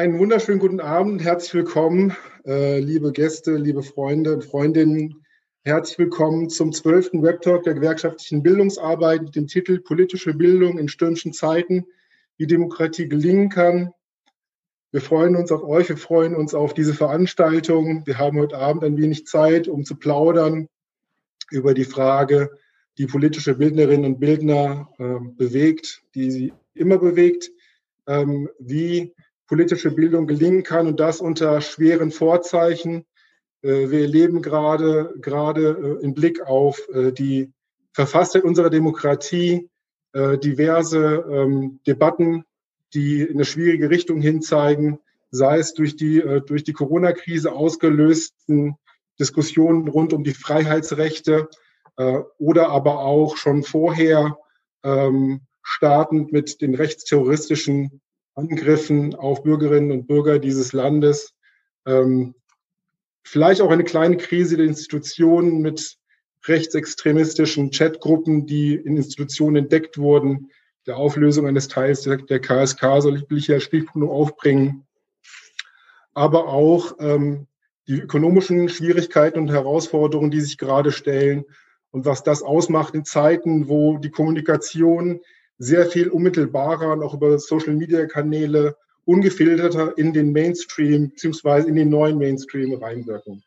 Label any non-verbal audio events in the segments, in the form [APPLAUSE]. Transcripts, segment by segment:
Einen wunderschönen guten Abend, herzlich willkommen, äh, liebe Gäste, liebe Freunde und Freundinnen. Herzlich willkommen zum zwölften Webtalk der gewerkschaftlichen Bildungsarbeit mit dem Titel Politische Bildung in stürmischen Zeiten, wie Demokratie gelingen kann. Wir freuen uns auf euch, wir freuen uns auf diese Veranstaltung. Wir haben heute Abend ein wenig Zeit, um zu plaudern über die Frage, die politische Bildnerinnen und Bildner äh, bewegt, die sie immer bewegt, ähm, wie politische Bildung gelingen kann und das unter schweren Vorzeichen. Äh, wir erleben gerade, gerade äh, im Blick auf äh, die Verfasstheit unserer Demokratie diverse ähm, Debatten, die in eine schwierige Richtung hinzeigen, sei es durch die, durch die Corona-Krise ausgelösten Diskussionen rund um die Freiheitsrechte oder aber auch schon vorher ähm, startend mit den rechtsterroristischen Angriffen auf Bürgerinnen und Bürger dieses Landes, ähm, Vielleicht auch eine kleine Krise der Institutionen mit rechtsextremistischen Chatgruppen, die in Institutionen entdeckt wurden. Der Auflösung eines Teils der, der KSK soll ich hier als Stichpunkt aufbringen. Aber auch ähm, die ökonomischen Schwierigkeiten und Herausforderungen, die sich gerade stellen und was das ausmacht in Zeiten, wo die Kommunikation sehr viel unmittelbarer und auch über Social-Media-Kanäle ungefilterter in den Mainstream bzw. in den neuen Mainstream reinwirken.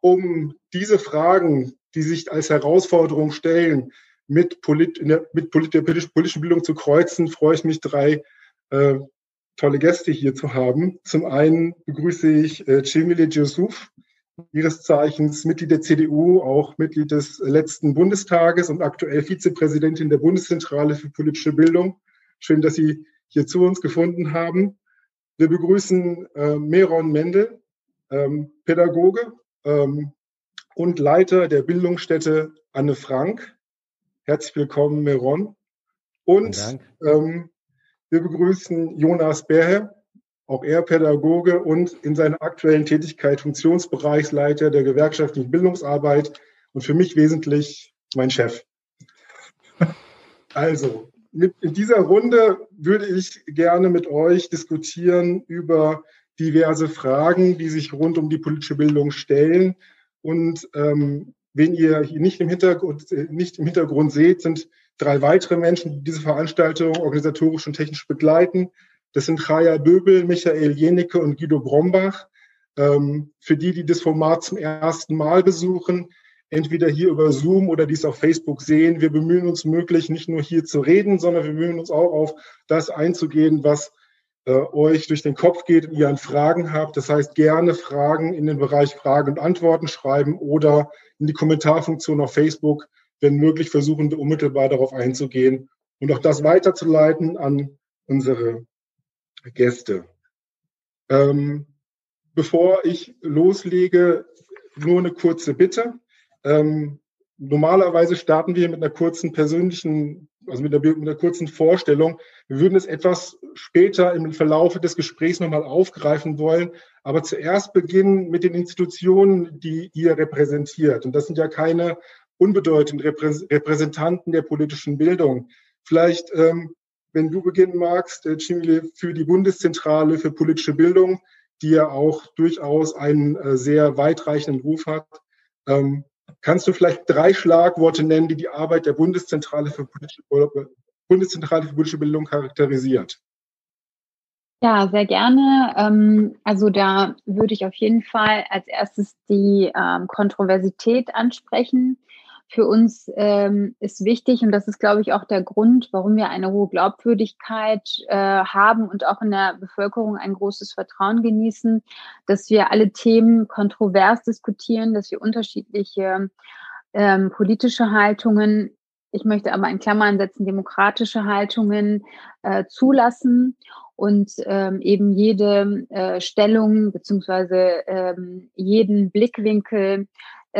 Um diese Fragen, die sich als Herausforderung stellen, mit, Polit, der, mit Polit, der politischen Bildung zu kreuzen, freue ich mich, drei äh, tolle Gäste hier zu haben. Zum einen begrüße ich äh, Cemile Yusuf, ihres Zeichens Mitglied der CDU, auch Mitglied des letzten Bundestages und aktuell Vizepräsidentin der Bundeszentrale für politische Bildung. Schön, dass Sie hier zu uns gefunden haben. Wir begrüßen äh, Meron Mendel, ähm, Pädagoge ähm, und Leiter der Bildungsstätte Anne Frank. Herzlich willkommen, Meron. Und ähm, wir begrüßen Jonas Berhe, auch er Pädagoge und in seiner aktuellen Tätigkeit Funktionsbereichsleiter der gewerkschaftlichen Bildungsarbeit und für mich wesentlich mein Chef. Also, mit, in dieser Runde würde ich gerne mit euch diskutieren über diverse Fragen, die sich rund um die politische Bildung stellen. Und ähm, wen ihr hier nicht im, Hintergrund, nicht im Hintergrund seht, sind drei weitere Menschen, die diese Veranstaltung organisatorisch und technisch begleiten. Das sind Chaya Böbel, Michael Jenicke und Guido Brombach. Ähm, für die, die das Format zum ersten Mal besuchen, entweder hier über Zoom oder dies auf Facebook sehen. Wir bemühen uns möglich, nicht nur hier zu reden, sondern wir bemühen uns auch auf das einzugehen, was äh, euch durch den Kopf geht und ihr an Fragen habt. Das heißt, gerne Fragen in den Bereich Fragen und Antworten schreiben oder in die Kommentarfunktion auf Facebook. Wenn möglich, versuchen wir unmittelbar darauf einzugehen und auch das weiterzuleiten an unsere Gäste. Ähm, bevor ich loslege, nur eine kurze Bitte. Ähm, normalerweise starten wir mit einer kurzen persönlichen, also mit einer, mit einer kurzen Vorstellung. Wir würden es etwas später im Verlauf des Gesprächs nochmal aufgreifen wollen, aber zuerst beginnen mit den Institutionen, die ihr repräsentiert. Und das sind ja keine unbedeutenden Repräsentanten der politischen Bildung. Vielleicht, ähm, wenn du beginnen magst, äh, Chimile, für die Bundeszentrale für politische Bildung, die ja auch durchaus einen äh, sehr weitreichenden Ruf hat. Ähm, Kannst du vielleicht drei Schlagworte nennen, die die Arbeit der Bundeszentrale für politische, Bundeszentrale für politische Bildung charakterisiert? Ja, sehr gerne. Ähm, also da würde ich auf jeden Fall als erstes die ähm, Kontroversität ansprechen für uns ähm, ist wichtig, und das ist, glaube ich, auch der Grund, warum wir eine hohe Glaubwürdigkeit äh, haben und auch in der Bevölkerung ein großes Vertrauen genießen, dass wir alle Themen kontrovers diskutieren, dass wir unterschiedliche ähm, politische Haltungen, ich möchte aber in Klammern setzen, demokratische Haltungen äh, zulassen und ähm, eben jede äh, Stellung beziehungsweise ähm, jeden Blickwinkel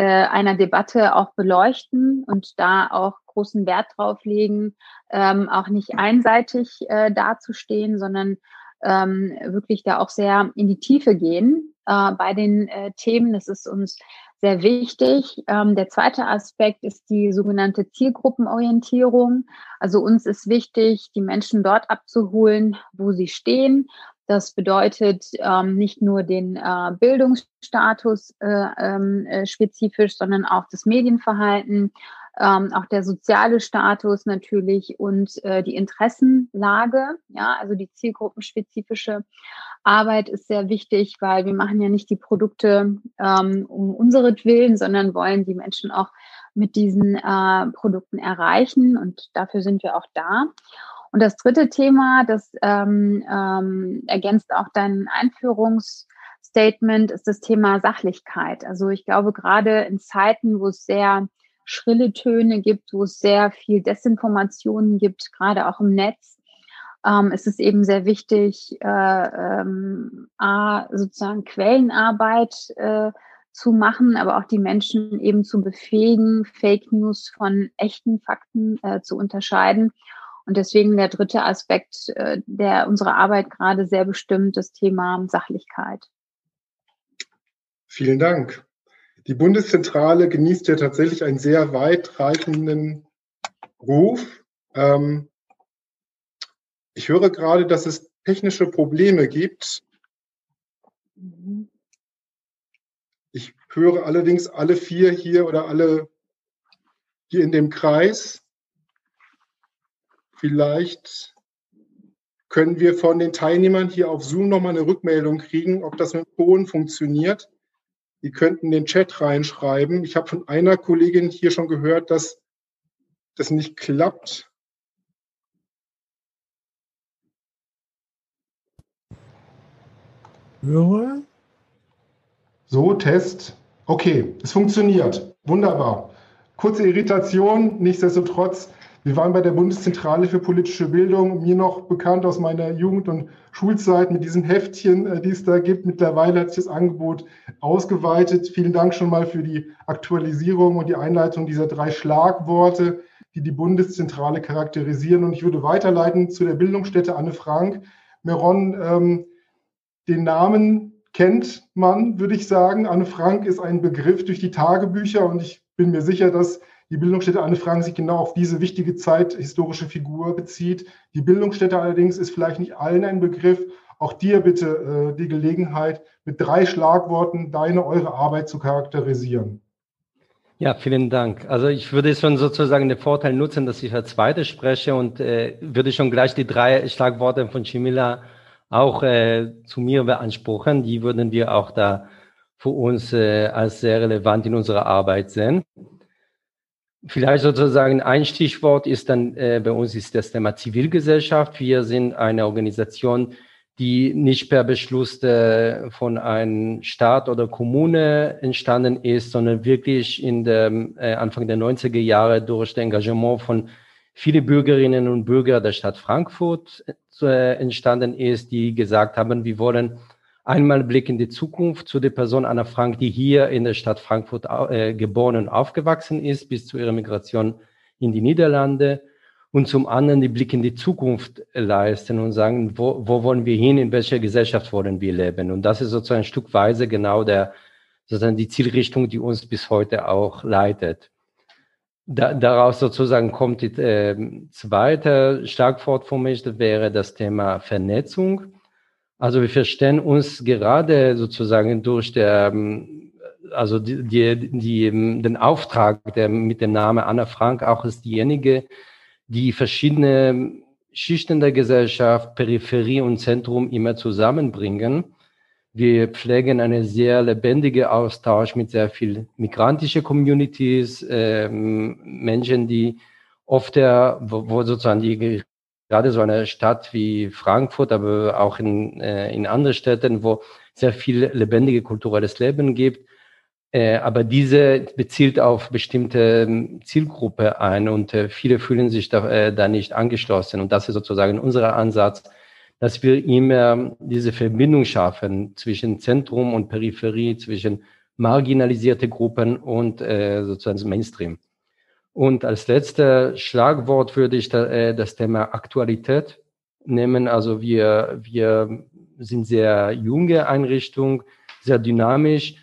einer Debatte auch beleuchten und da auch großen Wert drauf legen, ähm, auch nicht einseitig äh, dazustehen, sondern ähm, wirklich da auch sehr in die Tiefe gehen äh, bei den äh, Themen. Das ist uns sehr wichtig. Ähm, der zweite Aspekt ist die sogenannte Zielgruppenorientierung. Also uns ist wichtig, die Menschen dort abzuholen, wo sie stehen, Das bedeutet ähm, nicht nur den äh, Bildungsstatus äh, ähm, äh, spezifisch, sondern auch das Medienverhalten, ähm, auch der soziale Status natürlich und äh, die Interessenlage, ja, also die zielgruppenspezifische Arbeit ist sehr wichtig, weil wir machen ja nicht die Produkte ähm, um unseretwillen, sondern wollen die Menschen auch mit diesen äh, Produkten erreichen und dafür sind wir auch da. Und das dritte Thema, das ähm, ähm, ergänzt auch dein Einführungsstatement, ist das Thema Sachlichkeit. Also ich glaube, gerade in Zeiten, wo es sehr schrille Töne gibt, wo es sehr viel Desinformationen gibt, gerade auch im Netz, ähm, ist es eben sehr wichtig, äh, ähm, A, sozusagen Quellenarbeit äh, zu machen, aber auch die Menschen eben zu befähigen, Fake News von echten Fakten äh, zu unterscheiden. Und deswegen der dritte Aspekt, äh, der unsere Arbeit gerade sehr bestimmt, das Thema Sachlichkeit. Vielen Dank. Die Bundeszentrale genießt ja tatsächlich einen sehr weitreichenden Ruf. Ähm, ich höre gerade, dass es technische Probleme gibt. Ich höre allerdings alle vier hier oder alle hier in dem Kreis. Vielleicht können wir von den Teilnehmern hier auf Zoom nochmal eine Rückmeldung kriegen, ob das mit Ton funktioniert. Die könnten den Chat reinschreiben. Ich habe von einer Kollegin hier schon gehört, dass das nicht klappt. Höre. So, Test. Okay, es funktioniert. Wunderbar. Kurze Irritation, nichtsdestotrotz wir waren bei der Bundeszentrale für politische Bildung, mir noch bekannt aus meiner Jugend- und Schulzeit mit diesem Heftchen, äh, die es da gibt. Mittlerweile hat sich das Angebot ausgeweitet. Vielen Dank schon mal für die Aktualisierung und die Einleitung dieser drei Schlagworte, die die Bundeszentrale charakterisieren. Und ich würde weiterleiten zu der Bildungsstätte Anne Frank. Meron, ähm, den Namen kennt man, würde ich sagen. Anne Frank ist ein Begriff durch die Tagebücher und ich bin mir sicher, dass die Bildungsstätte Anne Frank sich genau auf diese wichtige zeithistorische Figur bezieht. Die Bildungsstätte allerdings ist vielleicht nicht allen ein Begriff. Auch dir bitte äh, die Gelegenheit, mit drei Schlagworten deine, eure Arbeit zu charakterisieren. Ja, vielen Dank. Also ich würde schon sozusagen den Vorteil nutzen, dass ich als Zweite spreche und äh, würde schon gleich die drei Schlagworte von Chimila auch äh, zu mir beanspruchen. Die würden wir auch da für uns äh, als sehr relevant in unserer Arbeit sehen. Vielleicht sozusagen ein Stichwort ist dann äh, bei uns ist das Thema Zivilgesellschaft. Wir sind eine Organisation, die nicht per Beschluss äh, von einem Staat oder Kommune entstanden ist, sondern wirklich in der äh, Anfang der 90er Jahre durch das Engagement von vielen Bürgerinnen und Bürgern der Stadt Frankfurt äh, entstanden ist, die gesagt haben, wir wollen Einmal Blick in die Zukunft zu der Person Anna Frank, die hier in der Stadt Frankfurt äh, geboren und aufgewachsen ist, bis zu ihrer Migration in die Niederlande. Und zum anderen die Blick in die Zukunft leisten und sagen, wo, wo wollen wir hin, in welcher Gesellschaft wollen wir leben. Und das ist sozusagen ein Stückweise genau der, sozusagen die Zielrichtung, die uns bis heute auch leitet. Da, daraus sozusagen kommt die äh, zweite Schlagwort für mich, das wäre das Thema Vernetzung. Also wir verstehen uns gerade sozusagen durch der, ähm, also die, die, die, den Auftrag, der mit dem Namen Anna Frank auch ist diejenige, die verschiedene Schichten der Gesellschaft, Peripherie und Zentrum immer zusammenbringen. Wir pflegen einen sehr lebendigen Austausch mit sehr viel migrantische Communities, äh, Menschen, die oft der, wo, wo sozusagen die gerade so eine Stadt wie Frankfurt, aber auch in, äh, in anderen Städten, wo sehr viel lebendige kulturelles Leben gibt. Äh, aber diese bezielt auf bestimmte ähm, Zielgruppe ein und äh, viele fühlen sich da, äh, da nicht angeschlossen. Und das ist sozusagen unser Ansatz, dass wir immer diese Verbindung schaffen zwischen Zentrum und Peripherie, zwischen marginalisierte Gruppen und äh, sozusagen Mainstream. Und als letzter Schlagwort würde ich äh, das Thema Aktualität nehmen. Also wir, wir sind sehr junge Einrichtung, sehr dynamisch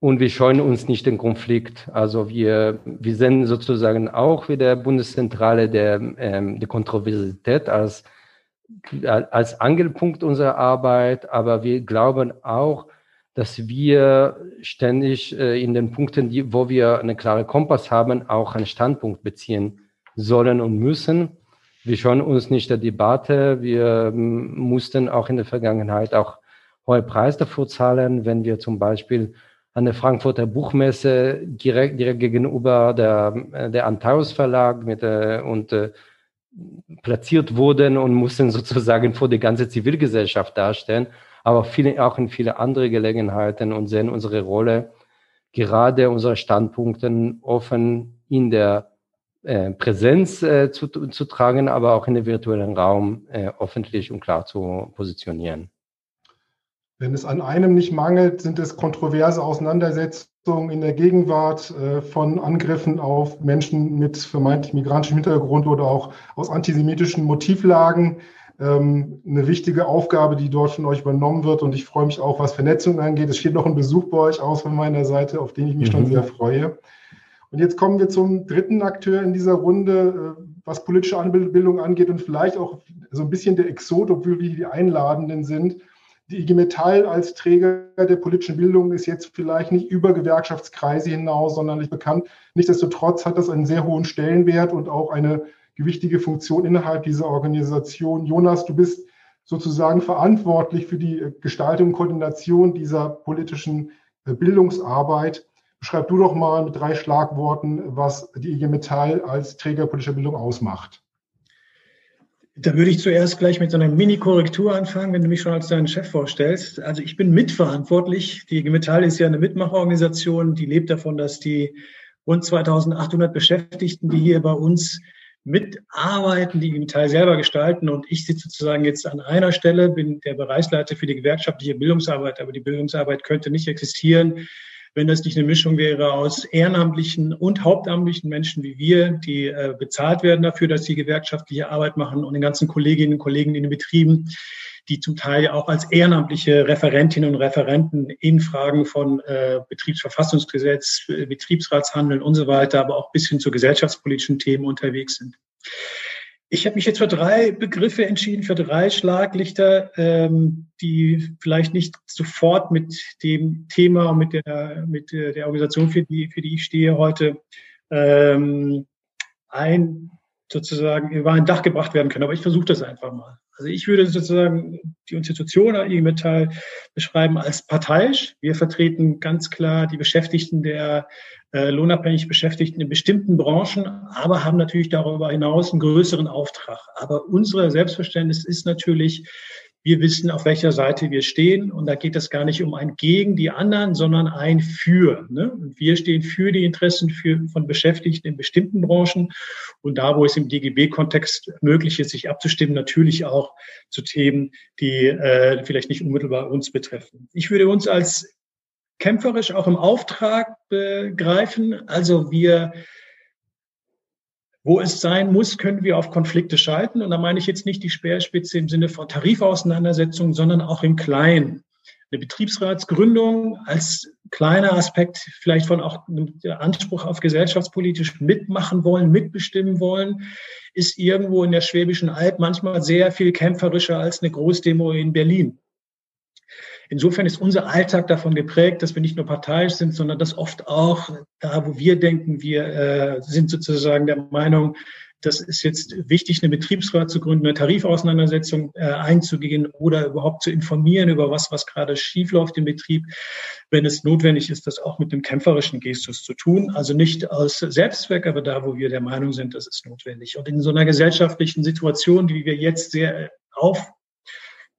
und wir scheuen uns nicht den Konflikt. Also wir, wir sehen sozusagen auch wie der Bundeszentrale der, ähm, der Kontroversität als als Angelpunkt unserer Arbeit, aber wir glauben auch, dass wir ständig äh, in den Punkten, die, wo wir eine klare Kompass haben, auch einen Standpunkt beziehen sollen und müssen. Wir schauen uns nicht der Debatte. Wir ähm, mussten auch in der Vergangenheit auch hohe Preise dafür zahlen, wenn wir zum Beispiel an der Frankfurter Buchmesse direkt, direkt gegenüber der, äh, der Antaeus Verlag mit, äh, und äh, platziert wurden und mussten [LAUGHS] sozusagen vor die ganze Zivilgesellschaft darstellen, aber viele, auch in viele andere Gelegenheiten und sehen unsere Rolle, gerade unsere Standpunkten offen in der äh, Präsenz äh, zu, zu tragen, aber auch in den virtuellen Raum äh, öffentlich und klar zu positionieren. Wenn es an einem nicht mangelt, sind es kontroverse Auseinandersetzungen in der Gegenwart äh, von Angriffen auf Menschen mit vermeintlich migrantischem Hintergrund oder auch aus antisemitischen Motivlagen. Ähm, eine wichtige Aufgabe, die dort von euch übernommen wird. Und ich freue mich auch, was Vernetzung angeht. Es steht noch ein Besuch bei euch aus von meiner Seite, auf den ich mich mhm. schon sehr freue. Und jetzt kommen wir zum dritten Akteur in dieser Runde, äh, was politische Anbildung angeht und vielleicht auch so ein bisschen der Exot, obwohl wir die Einladenden sind. Die IG Metall als Träger der politischen Bildung ist jetzt vielleicht nicht über Gewerkschaftskreise hinaus sonderlich bekannt. Nichtsdestotrotz hat das einen sehr hohen Stellenwert und auch eine gewichtige Funktion innerhalb dieser Organisation. Jonas, du bist sozusagen verantwortlich für die Gestaltung und Koordination dieser politischen äh, Bildungsarbeit. Beschreib du doch mal mit drei Schlagworten, was die IG Metall als Träger politischer Bildung ausmacht. Da würde ich zuerst gleich mit so einer Mini-Korrektur anfangen, wenn du mich schon als deinen Chef vorstellst. Also ich bin mitverantwortlich. Die IG Metall ist ja eine Mitmachorganisation, die lebt davon, dass die rund 2800 Beschäftigten, die hier bei uns mitarbeiten, die IG Metall selber gestalten. Und ich sitze sozusagen jetzt an einer Stelle, bin der Bereichsleiter für die gewerkschaftliche Bildungsarbeit, aber die Bildungsarbeit könnte nicht existieren, wenn das nicht eine Mischung wäre aus ehrenamtlichen und hauptamtlichen Menschen wie wir, die äh, bezahlt werden dafür, dass sie gewerkschaftliche Arbeit machen und den ganzen Kolleginnen und Kollegen in den Betrieben, die zum Teil auch als ehrenamtliche Referentinnen und Referenten in Fragen von äh, Betriebsverfassungsgesetz, Betriebsratshandeln und so weiter, aber auch bis hin zu gesellschaftspolitischen Themen unterwegs sind. Ich habe mich jetzt für drei Begriffe entschieden, für drei Schlaglichter, ähm, die vielleicht nicht sofort mit dem Thema und mit der, mit der Organisation, für die, für die ich stehe, heute ähm, ein sozusagen über ein Dach gebracht werden können. Aber ich versuche das einfach mal. Also ich würde sozusagen die Institution IG Metall beschreiben als parteiisch. Wir vertreten ganz klar die Beschäftigten der äh, lohnabhängig Beschäftigten in bestimmten Branchen, aber haben natürlich darüber hinaus einen größeren Auftrag. Aber unser Selbstverständnis ist natürlich, wir wissen, auf welcher Seite wir stehen. Und da geht es gar nicht um ein gegen die anderen, sondern ein für. Ne? Und wir stehen für die Interessen für, von Beschäftigten in bestimmten Branchen. Und da, wo es im DGB-Kontext möglich ist, sich abzustimmen, natürlich auch zu Themen, die äh, vielleicht nicht unmittelbar uns betreffen. Ich würde uns als kämpferisch auch im Auftrag begreifen. Also wir wo es sein muss, können wir auf Konflikte schalten. Und da meine ich jetzt nicht die Speerspitze im Sinne von Tarifauseinandersetzungen, sondern auch im Kleinen. Eine Betriebsratsgründung als kleiner Aspekt vielleicht von auch der Anspruch auf gesellschaftspolitisch mitmachen wollen, mitbestimmen wollen, ist irgendwo in der Schwäbischen Alb manchmal sehr viel kämpferischer als eine Großdemo in Berlin. Insofern ist unser Alltag davon geprägt, dass wir nicht nur parteiisch sind, sondern dass oft auch da, wo wir denken, wir äh, sind sozusagen der Meinung, das ist jetzt wichtig, eine Betriebsrat zu gründen, eine Tarifauseinandersetzung äh, einzugehen oder überhaupt zu informieren über was, was gerade schief läuft im Betrieb, wenn es notwendig ist, das auch mit einem kämpferischen Gestus zu tun. Also nicht aus Selbstzweck, aber da, wo wir der Meinung sind, das ist notwendig. Und in so einer gesellschaftlichen Situation, die wir jetzt sehr auf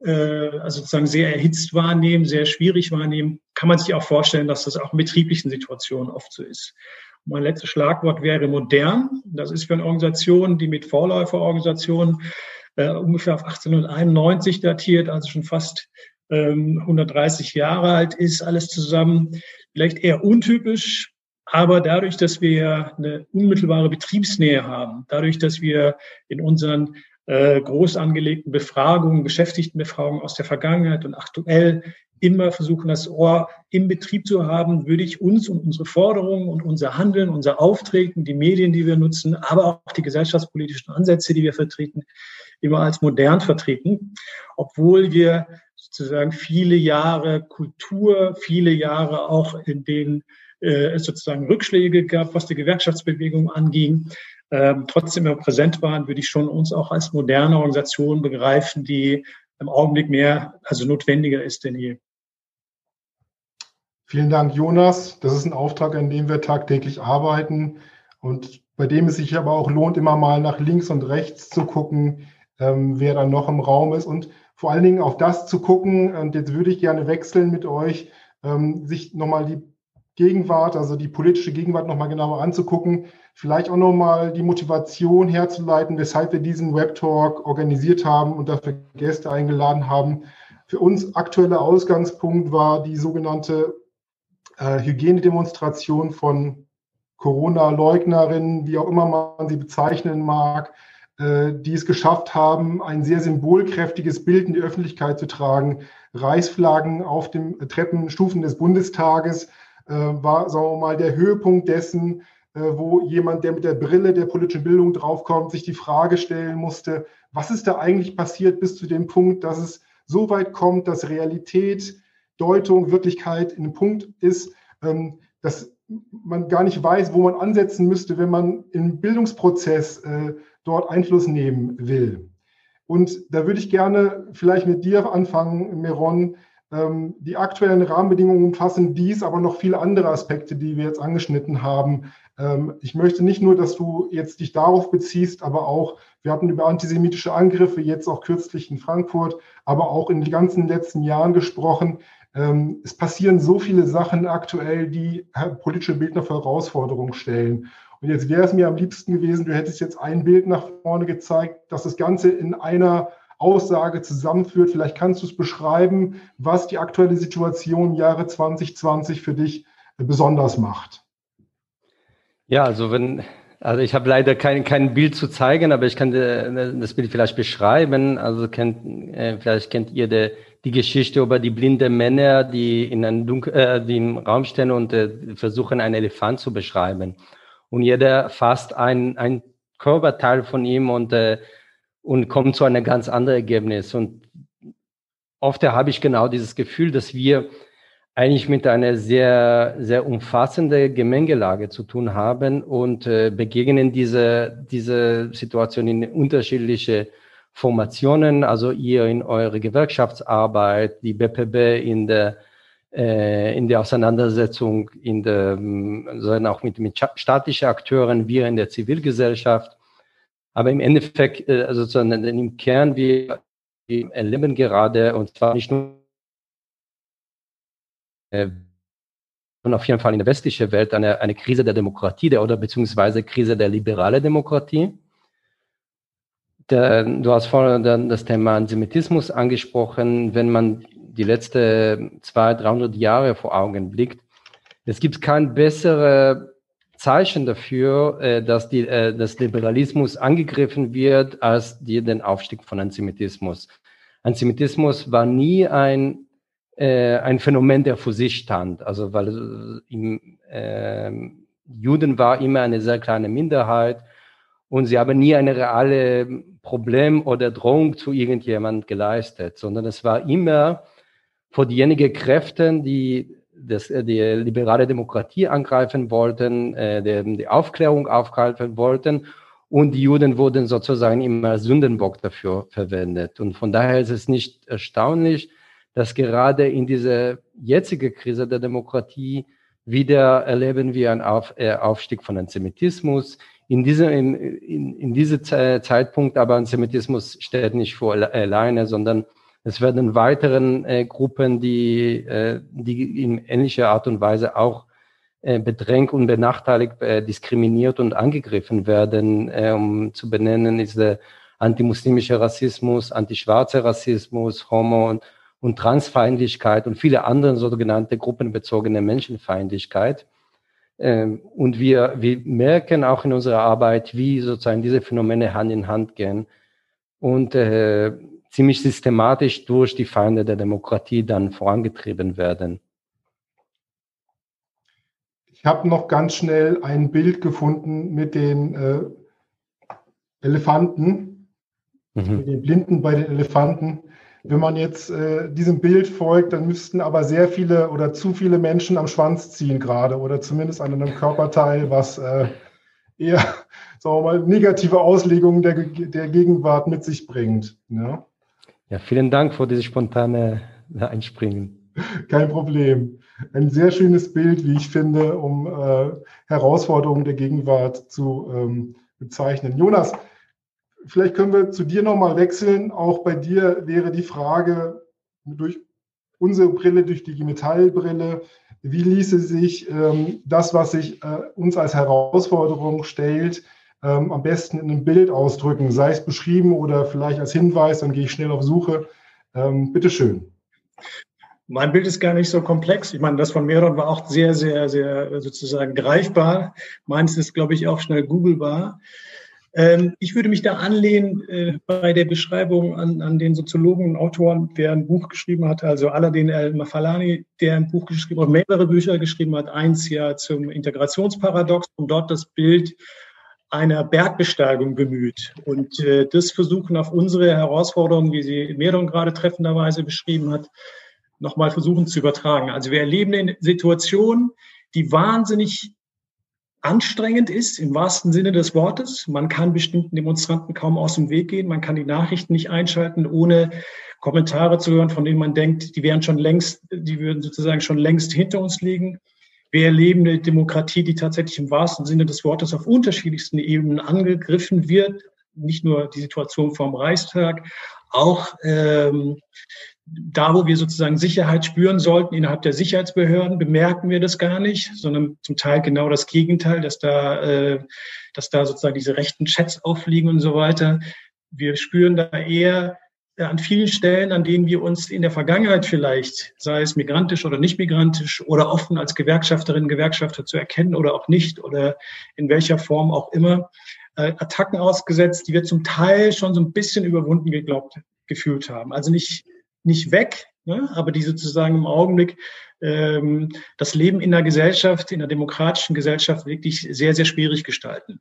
also sozusagen sehr erhitzt wahrnehmen, sehr schwierig wahrnehmen, kann man sich auch vorstellen, dass das auch in betrieblichen Situationen oft so ist. Mein letztes Schlagwort wäre modern. Das ist für eine Organisation, die mit Vorläuferorganisationen äh, ungefähr auf 1891 datiert, also schon fast ähm, 130 Jahre alt ist, alles zusammen. Vielleicht eher untypisch, aber dadurch, dass wir eine unmittelbare Betriebsnähe haben, dadurch, dass wir in unseren äh, groß angelegten Befragungen, Beschäftigtenbefragungen aus der Vergangenheit und aktuell immer versuchen, das Ohr im Betrieb zu haben, würde ich uns und unsere Forderungen und unser Handeln, unser Auftreten, die Medien, die wir nutzen, aber auch die gesellschaftspolitischen Ansätze, die wir vertreten, immer als modern vertreten, obwohl wir sozusagen viele Jahre Kultur, viele Jahre auch in denen äh, es sozusagen Rückschläge gab, was die Gewerkschaftsbewegung anging, ähm, trotzdem immer präsent waren, würde ich schon uns auch als moderne Organisation begreifen, die im Augenblick mehr, also notwendiger ist denn je. Vielen Dank, Jonas. Das ist ein Auftrag, an dem wir tagtäglich arbeiten und bei dem es sich aber auch lohnt, immer mal nach links und rechts zu gucken, ähm, wer da noch im Raum ist und vor allen Dingen auf das zu gucken. Und jetzt würde ich gerne wechseln mit euch, ähm, sich nochmal die Gegenwart, also die politische Gegenwart nochmal genauer anzugucken, vielleicht auch nochmal die Motivation herzuleiten, weshalb wir diesen Web-Talk organisiert haben und dafür Gäste eingeladen haben. Für uns aktueller Ausgangspunkt war die sogenannte äh, Hygienedemonstration von Corona-Leugnerinnen, wie auch immer man sie bezeichnen mag, äh, die es geschafft haben, ein sehr symbolkräftiges Bild in die Öffentlichkeit zu tragen. Reichsflaggen auf den Treppenstufen des Bundestages war, sagen wir mal, der Höhepunkt dessen, äh, wo jemand, der mit der Brille der politischen Bildung draufkommt, sich die Frage stellen musste, was ist da eigentlich passiert bis zu dem Punkt, dass es so weit kommt, dass Realität, Deutung, Wirklichkeit in einem Punkt ist, ähm, dass man gar nicht weiß, wo man ansetzen müsste, wenn man im Bildungsprozess äh, dort Einfluss nehmen will. Und da würde ich gerne vielleicht mit dir anfangen, Meron. Ähm, die aktuellen Rahmenbedingungen umfassen dies, aber noch viele andere Aspekte, die wir jetzt angeschnitten haben. Ähm, ich möchte nicht nur, dass du jetzt dich darauf beziehst, aber auch, wir hatten über antisemitische Angriffe jetzt auch kürzlich in Frankfurt, aber auch in den ganzen letzten Jahren gesprochen. Ähm, es passieren so viele Sachen aktuell, die politische Bildner vor Herausforderungen stellen. Und jetzt wäre es mir am liebsten gewesen, du hättest jetzt ein Bild nach vorne gezeigt, dass das Ganze in einer Aussage zusammenführt. Vielleicht kannst du es beschreiben, was die aktuelle Situation Jahre 2020 für dich besonders macht. Ja, also wenn, also ich habe leider kein, kein Bild zu zeigen, aber ich kann das Bild vielleicht beschreiben. Also kennt, äh, vielleicht kennt ihr de, die Geschichte über die blinden Männer, die in einem Dunkel, äh, die im Raum stehen und äh, versuchen, einen Elefant zu beschreiben. Und jeder fasst ein, ein Körperteil von ihm und äh, und kommt zu einem ganz anderen Ergebnis. Und oft habe ich genau dieses Gefühl, dass wir eigentlich mit einer sehr, sehr umfassenden Gemengelage zu tun haben und äh, begegnen diese, diese Situation in unterschiedliche Formationen, also ihr in eure Gewerkschaftsarbeit, die BPB in der, äh, in der Auseinandersetzung, in der, sondern auch mit, mit staatlichen Akteuren, wir in der Zivilgesellschaft. Aber im Endeffekt, äh, also sozusagen im Kern, wir erleben gerade, und zwar nicht nur äh, auf jeden Fall in der westlichen Welt eine, eine Krise der Demokratie der, oder beziehungsweise Krise der liberalen Demokratie. Der, du hast vorhin das Thema Antisemitismus angesprochen. Wenn man die letzten 200, 300 Jahre vor Augen blickt, es gibt kein bessere Zeichen dafür, äh, dass die, äh, das Liberalismus angegriffen wird, als die, den Aufstieg von Antisemitismus. Antisemitismus war nie ein, äh, ein Phänomen, der vor sich stand. Also weil äh, im, äh, Juden war immer eine sehr kleine Minderheit und sie haben nie eine reale Problem oder Drohung zu irgendjemand geleistet, sondern es war immer vor diejenigen Kräften, die das, äh, die liberale Demokratie angreifen wollten, äh, die, die Aufklärung aufgreifen wollten. Und die Juden wurden sozusagen immer als Sündenbock dafür verwendet. Und von daher ist es nicht erstaunlich, dass gerade in dieser jetzigen Krise der Demokratie wieder erleben wir einen Auf, äh, Aufstieg von Antisemitismus. In diesem in, in, in diese Zeitpunkt aber Antisemitismus steht nicht vor alleine, sondern es werden weiteren äh, Gruppen, die, äh, die in ähnlicher Art und Weise auch äh, bedrängt und benachteiligt, äh, diskriminiert und angegriffen werden. Äh, um zu benennen ist der antimuslimische Rassismus, antischwarzer Rassismus, Homo- und, und Transfeindlichkeit und viele andere sogenannte gruppenbezogene Menschenfeindlichkeit. Ähm, und wir, wir merken auch in unserer Arbeit, wie sozusagen diese Phänomene Hand in Hand gehen. Und äh, ziemlich systematisch durch die Feinde der Demokratie dann vorangetrieben werden. Ich habe noch ganz schnell ein Bild gefunden mit den äh, Elefanten, mhm. mit den Blinden bei den Elefanten. Wenn man jetzt äh, diesem Bild folgt, dann müssten aber sehr viele oder zu viele Menschen am Schwanz ziehen gerade oder zumindest an einem Körperteil, was äh, eher, [LAUGHS] sagen wir mal, negative Auslegungen der, der Gegenwart mit sich bringt. Ja? Ja, vielen Dank für dieses spontane Einspringen. Kein Problem. Ein sehr schönes Bild, wie ich finde, um äh, Herausforderungen der Gegenwart zu ähm, bezeichnen. Jonas, vielleicht können wir zu dir nochmal wechseln. Auch bei dir wäre die Frage durch unsere Brille, durch die Metallbrille, wie ließe sich ähm, das, was sich äh, uns als Herausforderung stellt, ähm, am besten in einem Bild ausdrücken, sei es beschrieben oder vielleicht als Hinweis, dann gehe ich schnell auf Suche. Ähm, Bitte schön. Mein Bild ist gar nicht so komplex. Ich meine, das von Meron war auch sehr, sehr, sehr sozusagen greifbar. Meins ist, glaube ich, auch schnell googelbar. Ähm, ich würde mich da anlehnen äh, bei der Beschreibung an, an den Soziologen und Autoren, der ein Buch geschrieben hat, also Aladdin El-Mafalani, der ein Buch geschrieben hat, mehrere Bücher geschrieben hat, eins ja zum Integrationsparadox und dort das Bild einer Bergbesteigung bemüht. Und äh, das versuchen auf unsere Herausforderungen, wie sie Meron gerade treffenderweise beschrieben hat, nochmal versuchen zu übertragen. Also wir erleben eine Situation, die wahnsinnig anstrengend ist, im wahrsten Sinne des Wortes. Man kann bestimmten Demonstranten kaum aus dem Weg gehen. Man kann die Nachrichten nicht einschalten, ohne Kommentare zu hören, von denen man denkt, die wären schon längst, die würden sozusagen schon längst hinter uns liegen. Wir erleben eine Demokratie, die tatsächlich im wahrsten Sinne des Wortes auf unterschiedlichsten Ebenen angegriffen wird. Nicht nur die Situation vom Reichstag, auch ähm, da, wo wir sozusagen Sicherheit spüren sollten innerhalb der Sicherheitsbehörden, bemerken wir das gar nicht, sondern zum Teil genau das Gegenteil, dass da, äh, dass da sozusagen diese rechten Chats auffliegen und so weiter. Wir spüren da eher an vielen Stellen, an denen wir uns in der Vergangenheit vielleicht, sei es migrantisch oder nicht migrantisch oder offen als Gewerkschafterinnen, Gewerkschafter zu erkennen oder auch nicht oder in welcher Form auch immer, äh, Attacken ausgesetzt, die wir zum Teil schon so ein bisschen überwunden geglaubt gefühlt haben. Also nicht nicht weg, ne, aber die sozusagen im Augenblick ähm, das Leben in der Gesellschaft, in der demokratischen Gesellschaft wirklich sehr, sehr schwierig gestalten.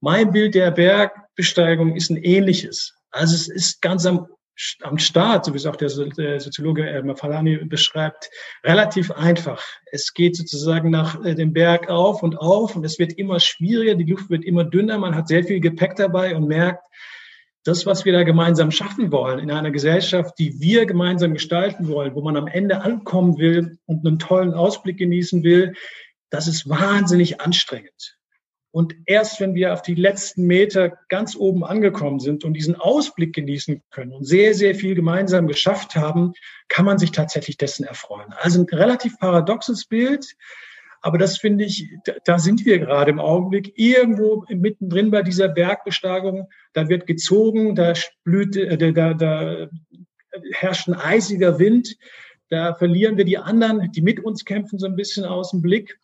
Mein Bild der Bergbesteigung ist ein ähnliches. Also es ist ganz am, am Start, so wie es auch der, der Soziologe äh, Mafalani beschreibt, relativ einfach. Es geht sozusagen nach äh, dem Berg auf und auf und es wird immer schwieriger, die Luft wird immer dünner, man hat sehr viel Gepäck dabei und merkt, das, was wir da gemeinsam schaffen wollen, in einer Gesellschaft, die wir gemeinsam gestalten wollen, wo man am Ende ankommen will und einen tollen Ausblick genießen will, das ist wahnsinnig anstrengend. Und erst wenn wir auf die letzten Meter ganz oben angekommen sind und diesen Ausblick genießen können und sehr, sehr viel gemeinsam geschafft haben, kann man sich tatsächlich dessen erfreuen. Also ein relativ paradoxes Bild, aber das finde ich, da sind wir gerade im Augenblick irgendwo mittendrin bei dieser Bergbesteigung. Da wird gezogen, da blüht, äh, da, da herrscht ein eisiger Wind. Da verlieren wir die anderen, die mit uns kämpfen, so ein bisschen aus dem Blick.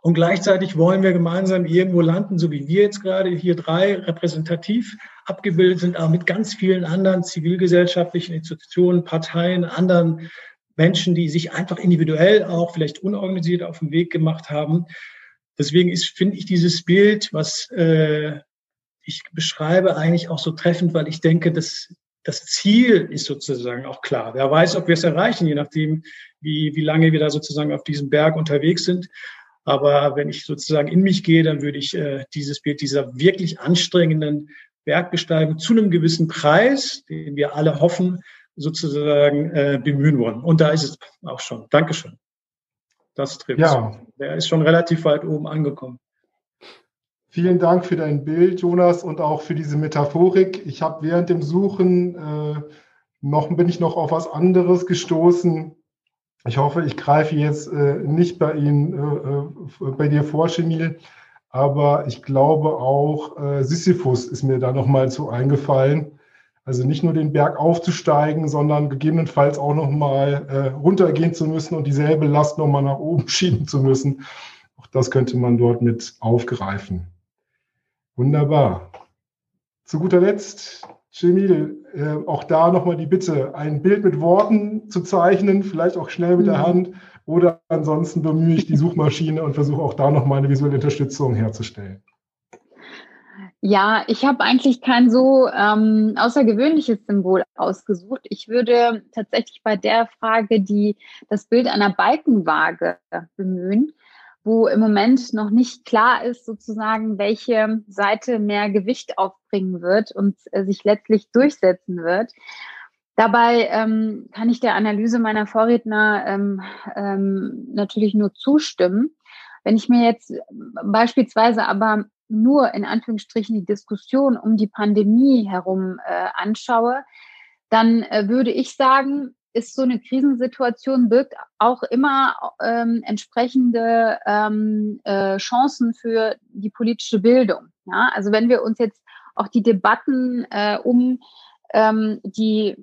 Und gleichzeitig wollen wir gemeinsam irgendwo landen, so wie wir jetzt gerade hier drei repräsentativ abgebildet sind, aber mit ganz vielen anderen zivilgesellschaftlichen Institutionen, Parteien, anderen Menschen, die sich einfach individuell auch vielleicht unorganisiert auf den Weg gemacht haben. Deswegen ist, finde ich, dieses Bild, was äh, ich beschreibe, eigentlich auch so treffend, weil ich denke, dass das Ziel ist sozusagen auch klar. Wer weiß, ob wir es erreichen, je nachdem, wie, wie lange wir da sozusagen auf diesem Berg unterwegs sind. Aber wenn ich sozusagen in mich gehe, dann würde ich äh, dieses Bild dieser wirklich anstrengenden Bergbesteigung zu einem gewissen Preis, den wir alle hoffen, sozusagen äh, bemühen wollen. Und da ist es auch schon. Dankeschön. Das trifft. Ja. Der ist schon relativ weit oben angekommen. Vielen Dank für dein Bild, Jonas, und auch für diese Metaphorik. Ich habe während dem Suchen äh, noch bin ich noch auf was anderes gestoßen. Ich hoffe, ich greife jetzt äh, nicht bei Ihnen, äh, äh bei dir vor, Chemil, aber ich glaube auch äh, Sisyphus ist mir da noch mal so eingefallen. Also nicht nur den Berg aufzusteigen, sondern gegebenenfalls auch nochmal äh, runtergehen zu müssen und dieselbe Last nochmal nach oben [LAUGHS] schieben zu müssen. Auch das könnte man dort mit aufgreifen. Wunderbar. Zu guter Letzt Jamil, äh, auch da nochmal die Bitte, ein Bild mit Worten zu zeichnen, vielleicht auch schnell mit der mhm. Hand oder ansonsten bemühe ich die [LAUGHS] Suchmaschine und versuche auch da nochmal eine visuelle Unterstützung herzustellen. Ja, ich habe eigentlich kein so ähm, außergewöhnliches Symbol ausgesucht. Ich würde tatsächlich bei der Frage die, das Bild einer Balkenwaage bemühen, wo im Moment noch nicht klar ist, sozusagen, welche Seite mehr Gewicht aufbringen wird und äh, sich letztlich durchsetzen wird. Dabei ähm, kann ich der Analyse meiner Vorredner ähm, ähm, natürlich nur zustimmen. Wenn ich mir jetzt beispielsweise aber nur in Anführungsstrichen die Diskussion um die Pandemie herum äh, anschaue, dann äh, würde ich sagen, ist so eine Krisensituation birgt auch immer ähm, entsprechende ähm, äh, Chancen für die politische Bildung. Ja? Also wenn wir uns jetzt auch die Debatten äh, um ähm, die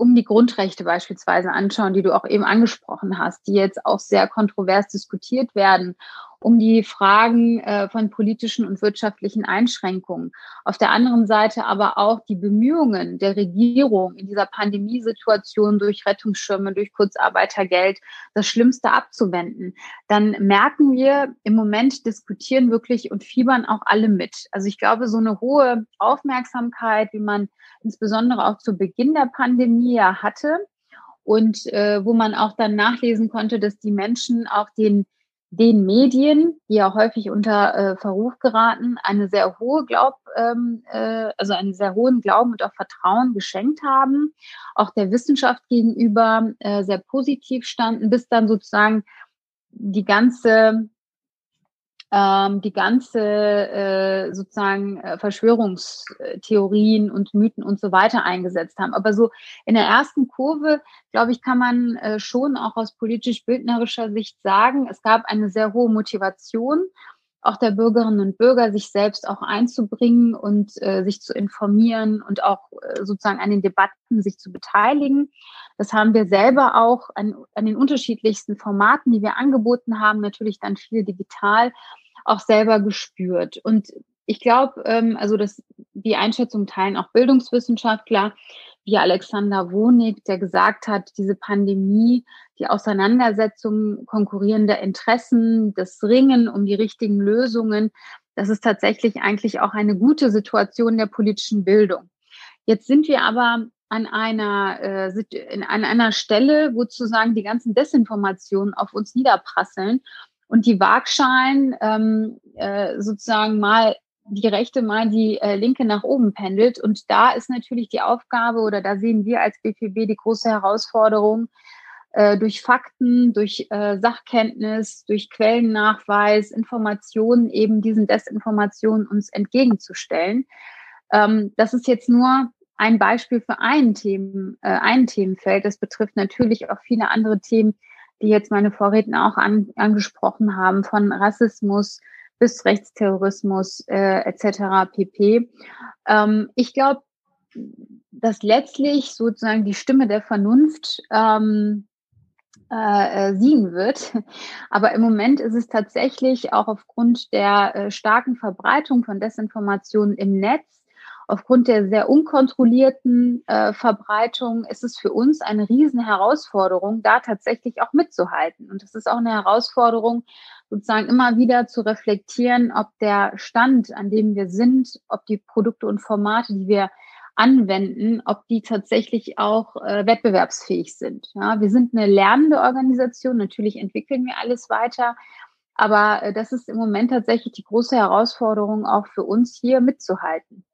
um die Grundrechte beispielsweise anschauen, die du auch eben angesprochen hast, die jetzt auch sehr kontrovers diskutiert werden um die Fragen äh, von politischen und wirtschaftlichen Einschränkungen. Auf der anderen Seite aber auch die Bemühungen der Regierung in dieser Pandemiesituation durch Rettungsschirme, durch Kurzarbeitergeld das Schlimmste abzuwenden. Dann merken wir, im Moment diskutieren wirklich und fiebern auch alle mit. Also ich glaube, so eine hohe Aufmerksamkeit, wie man insbesondere auch zu Beginn der Pandemie ja hatte, und äh, wo man auch dann nachlesen konnte, dass die Menschen auch den den Medien, die ja häufig unter äh, Verruf geraten, eine sehr hohe Glaub, ähm, äh, also einen sehr hohen Glauben und auch Vertrauen geschenkt haben, auch der Wissenschaft gegenüber äh, sehr positiv standen, bis dann sozusagen die ganze ähm, die ganze äh, sozusagen äh, Verschwörungstheorien und Mythen und so weiter eingesetzt haben. Aber so in der ersten Kurve, glaube ich, kann man äh, schon auch aus politisch-bildnerischer Sicht sagen, es gab eine sehr hohe Motivation auch der Bürgerinnen und Bürger, sich selbst auch einzubringen und äh, sich zu informieren und auch äh, sozusagen an den Debatten sich zu beteiligen. Das haben wir selber auch an, an den unterschiedlichsten Formaten, die wir angeboten haben, natürlich dann viel digital, auch selber gespürt. Und ich glaube, ähm, also dass die Einschätzung teilen auch Bildungswissenschaftler, wie Alexander Wonig, der gesagt hat, diese Pandemie, die Auseinandersetzung konkurrierender Interessen, das Ringen um die richtigen Lösungen, das ist tatsächlich eigentlich auch eine gute Situation der politischen Bildung. Jetzt sind wir aber an einer, äh, an einer Stelle, wo sozusagen die ganzen Desinformationen auf uns niederprasseln und die Waagschalen ähm, äh, sozusagen mal die rechte mal die äh, linke nach oben pendelt. Und da ist natürlich die Aufgabe oder da sehen wir als BPB die große Herausforderung, äh, durch Fakten, durch äh, Sachkenntnis, durch Quellennachweis, Informationen eben diesen Desinformationen uns entgegenzustellen. Ähm, das ist jetzt nur ein Beispiel für ein, Themen, äh, ein Themenfeld. Das betrifft natürlich auch viele andere Themen, die jetzt meine Vorredner auch an, angesprochen haben, von Rassismus bis Rechtsterrorismus äh, etc. pp. Ähm, ich glaube, dass letztlich sozusagen die Stimme der Vernunft ähm, äh, äh siegen wird. Aber im Moment ist es tatsächlich auch aufgrund der äh, starken Verbreitung von Desinformationen im Netz aufgrund der sehr unkontrollierten äh, Verbreitung ist es für uns eine riesen Herausforderung, da tatsächlich auch mitzuhalten. Und es ist auch eine Herausforderung, sozusagen immer wieder zu reflektieren, ob der Stand, an dem wir sind, ob die Produkte und Formate, die wir anwenden, ob die tatsächlich auch äh, wettbewerbsfähig sind. Ja, wir sind eine lernende Organisation, natürlich entwickeln wir alles weiter, aber äh, das ist im Moment tatsächlich die große Herausforderung auch für uns hier mitzuhalten.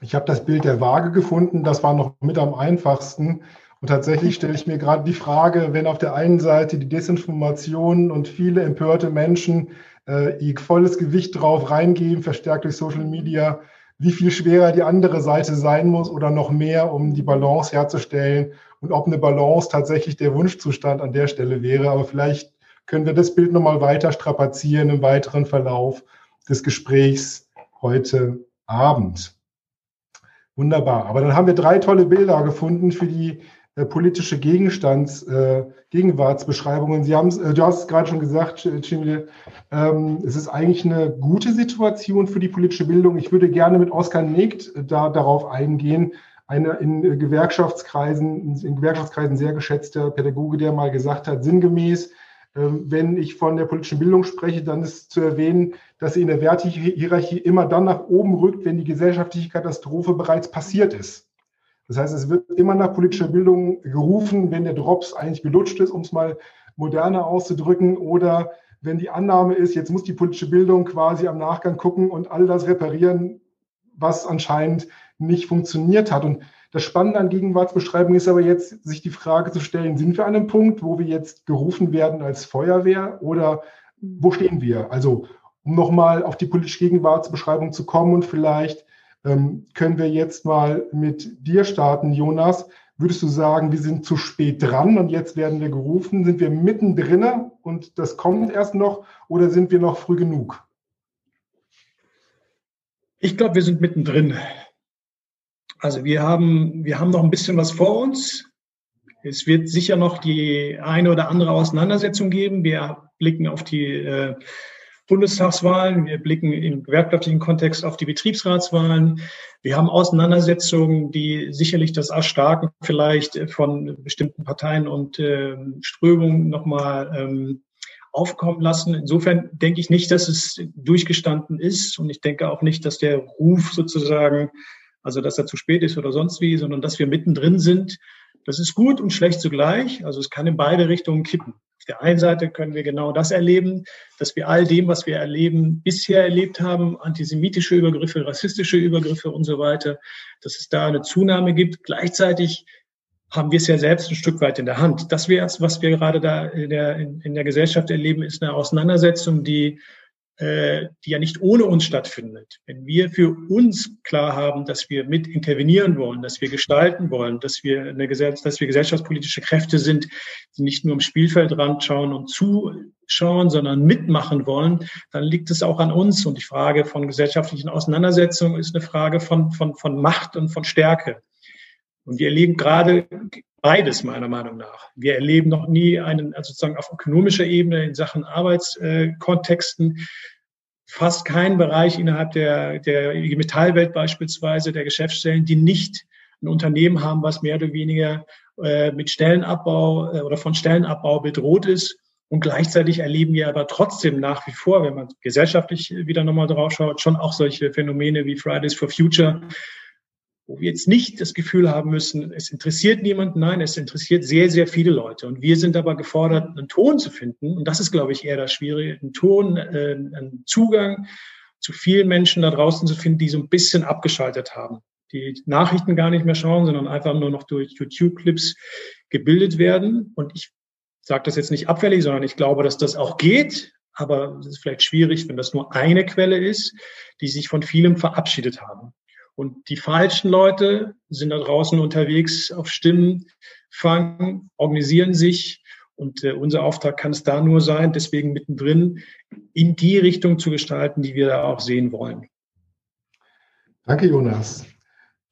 Ich habe das Bild der Waage gefunden, das war noch mit am einfachsten. Und tatsächlich stelle ich mir gerade die Frage, wenn auf der einen Seite die Desinformation und viele empörte Menschen äh, ihr volles Gewicht drauf reingeben, verstärkt durch Social Media, wie viel schwerer die andere Seite sein muss oder noch mehr, um die Balance herzustellen und ob eine Balance tatsächlich der Wunschzustand an der Stelle wäre. Aber vielleicht können wir das Bild nochmal weiter strapazieren im weiteren Verlauf des Gesprächs heute Abend. Wunderbar. Aber dann haben wir drei tolle Bilder gefunden für die äh, politische Gegenstands, äh, Gegenwartsbeschreibungen. Sie haben, äh, du hast es gerade schon gesagt, Chimile, ähm, es ist eigentlich eine gute Situation für die politische Bildung. Ich würde gerne mit Oskar Negt da, darauf eingehen, einer in Gewerkschaftskreisen, in Gewerkschaftskreisen sehr geschätzter Pädagoge, der mal gesagt hat, sinngemäß, wenn ich von der politischen Bildung spreche, dann ist zu erwähnen, dass sie in der Wertehierarchie immer dann nach oben rückt, wenn die gesellschaftliche Katastrophe bereits passiert ist. Das heißt, es wird immer nach politischer Bildung gerufen, wenn der Drops eigentlich gelutscht ist, um es mal moderner auszudrücken, oder wenn die Annahme ist, jetzt muss die politische Bildung quasi am Nachgang gucken und all das reparieren, was anscheinend nicht funktioniert hat. Und das Spannende an Gegenwartsbeschreibung ist aber jetzt, sich die Frage zu stellen, sind wir an einem Punkt, wo wir jetzt gerufen werden als Feuerwehr oder wo stehen wir? Also, um nochmal auf die politische Gegenwartsbeschreibung zu kommen und vielleicht ähm, können wir jetzt mal mit dir starten, Jonas. Würdest du sagen, wir sind zu spät dran und jetzt werden wir gerufen? Sind wir mittendrin und das kommt erst noch oder sind wir noch früh genug? Ich glaube, wir sind mittendrin. Also wir haben, wir haben noch ein bisschen was vor uns. Es wird sicher noch die eine oder andere Auseinandersetzung geben. Wir blicken auf die äh, Bundestagswahlen, wir blicken im gewerkschaftlichen Kontext auf die Betriebsratswahlen. Wir haben Auseinandersetzungen, die sicherlich das Erstarken vielleicht von bestimmten Parteien und äh, Strömungen nochmal ähm, aufkommen lassen. Insofern denke ich nicht, dass es durchgestanden ist und ich denke auch nicht, dass der Ruf sozusagen, also dass er zu spät ist oder sonst wie, sondern dass wir mittendrin sind. Das ist gut und schlecht zugleich. Also es kann in beide Richtungen kippen der einen Seite können wir genau das erleben, dass wir all dem, was wir erleben, bisher erlebt haben, antisemitische Übergriffe, rassistische Übergriffe und so weiter, dass es da eine Zunahme gibt. Gleichzeitig haben wir es ja selbst ein Stück weit in der Hand. Das wäre was wir gerade da in der, in, in der Gesellschaft erleben, ist eine Auseinandersetzung, die die ja nicht ohne uns stattfindet. Wenn wir für uns klar haben, dass wir mit intervenieren wollen, dass wir gestalten wollen, dass wir eine Gesellschaft, dass wir gesellschaftspolitische Kräfte sind, die nicht nur am Spielfeldrand schauen und zuschauen, sondern mitmachen wollen, dann liegt es auch an uns. Und die Frage von gesellschaftlichen Auseinandersetzungen ist eine Frage von, von, von Macht und von Stärke. Und wir erleben gerade beides meiner Meinung nach. Wir erleben noch nie einen, also sozusagen auf ökonomischer Ebene in Sachen Arbeitskontexten fast keinen Bereich innerhalb der, der Metallwelt beispielsweise, der Geschäftsstellen, die nicht ein Unternehmen haben, was mehr oder weniger äh, mit Stellenabbau äh, oder von Stellenabbau bedroht ist. Und gleichzeitig erleben wir aber trotzdem nach wie vor, wenn man gesellschaftlich wieder nochmal drauf schaut, schon auch solche Phänomene wie Fridays for Future, wo wir jetzt nicht das Gefühl haben müssen, es interessiert niemanden. Nein, es interessiert sehr, sehr viele Leute. Und wir sind aber gefordert, einen Ton zu finden. Und das ist, glaube ich, eher das Schwierige, einen Ton, äh, einen Zugang zu vielen Menschen da draußen zu finden, die so ein bisschen abgeschaltet haben, die Nachrichten gar nicht mehr schauen, sondern einfach nur noch durch YouTube-Clips gebildet werden. Und ich sage das jetzt nicht abfällig, sondern ich glaube, dass das auch geht. Aber es ist vielleicht schwierig, wenn das nur eine Quelle ist, die sich von vielem verabschiedet haben. Und die falschen Leute sind da draußen unterwegs auf Stimmen, fangen, organisieren sich. Und äh, unser Auftrag kann es da nur sein, deswegen mittendrin in die Richtung zu gestalten, die wir da auch sehen wollen. Danke, Jonas.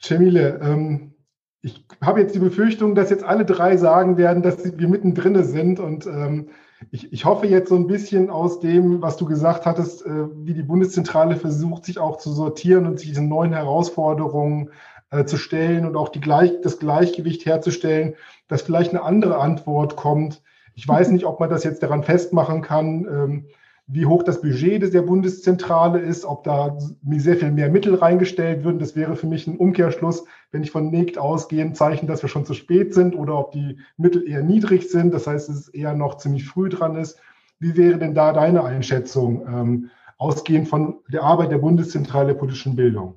Cemile, ähm, ich habe jetzt die Befürchtung, dass jetzt alle drei sagen werden, dass wir mittendrin sind. Und ähm, ich, ich, hoffe jetzt so ein bisschen aus dem, was du gesagt hattest, äh, wie die Bundeszentrale versucht, sich auch zu sortieren und sich diesen neuen Herausforderungen äh, zu stellen und auch die Gleich, das Gleichgewicht herzustellen, dass vielleicht eine andere Antwort kommt. Ich weiß nicht, ob man das jetzt daran festmachen kann. Wie hoch das Budget der Bundeszentrale ist, ob da sehr viel mehr Mittel reingestellt würden. Das wäre für mich ein Umkehrschluss, wenn ich von NECT ausgehe, ein Zeichen, dass wir schon zu spät sind oder ob die Mittel eher niedrig sind. Das heißt, dass es eher noch ziemlich früh dran ist. Wie wäre denn da deine Einschätzung, ähm, ausgehend von der Arbeit der Bundeszentrale der politischen Bildung?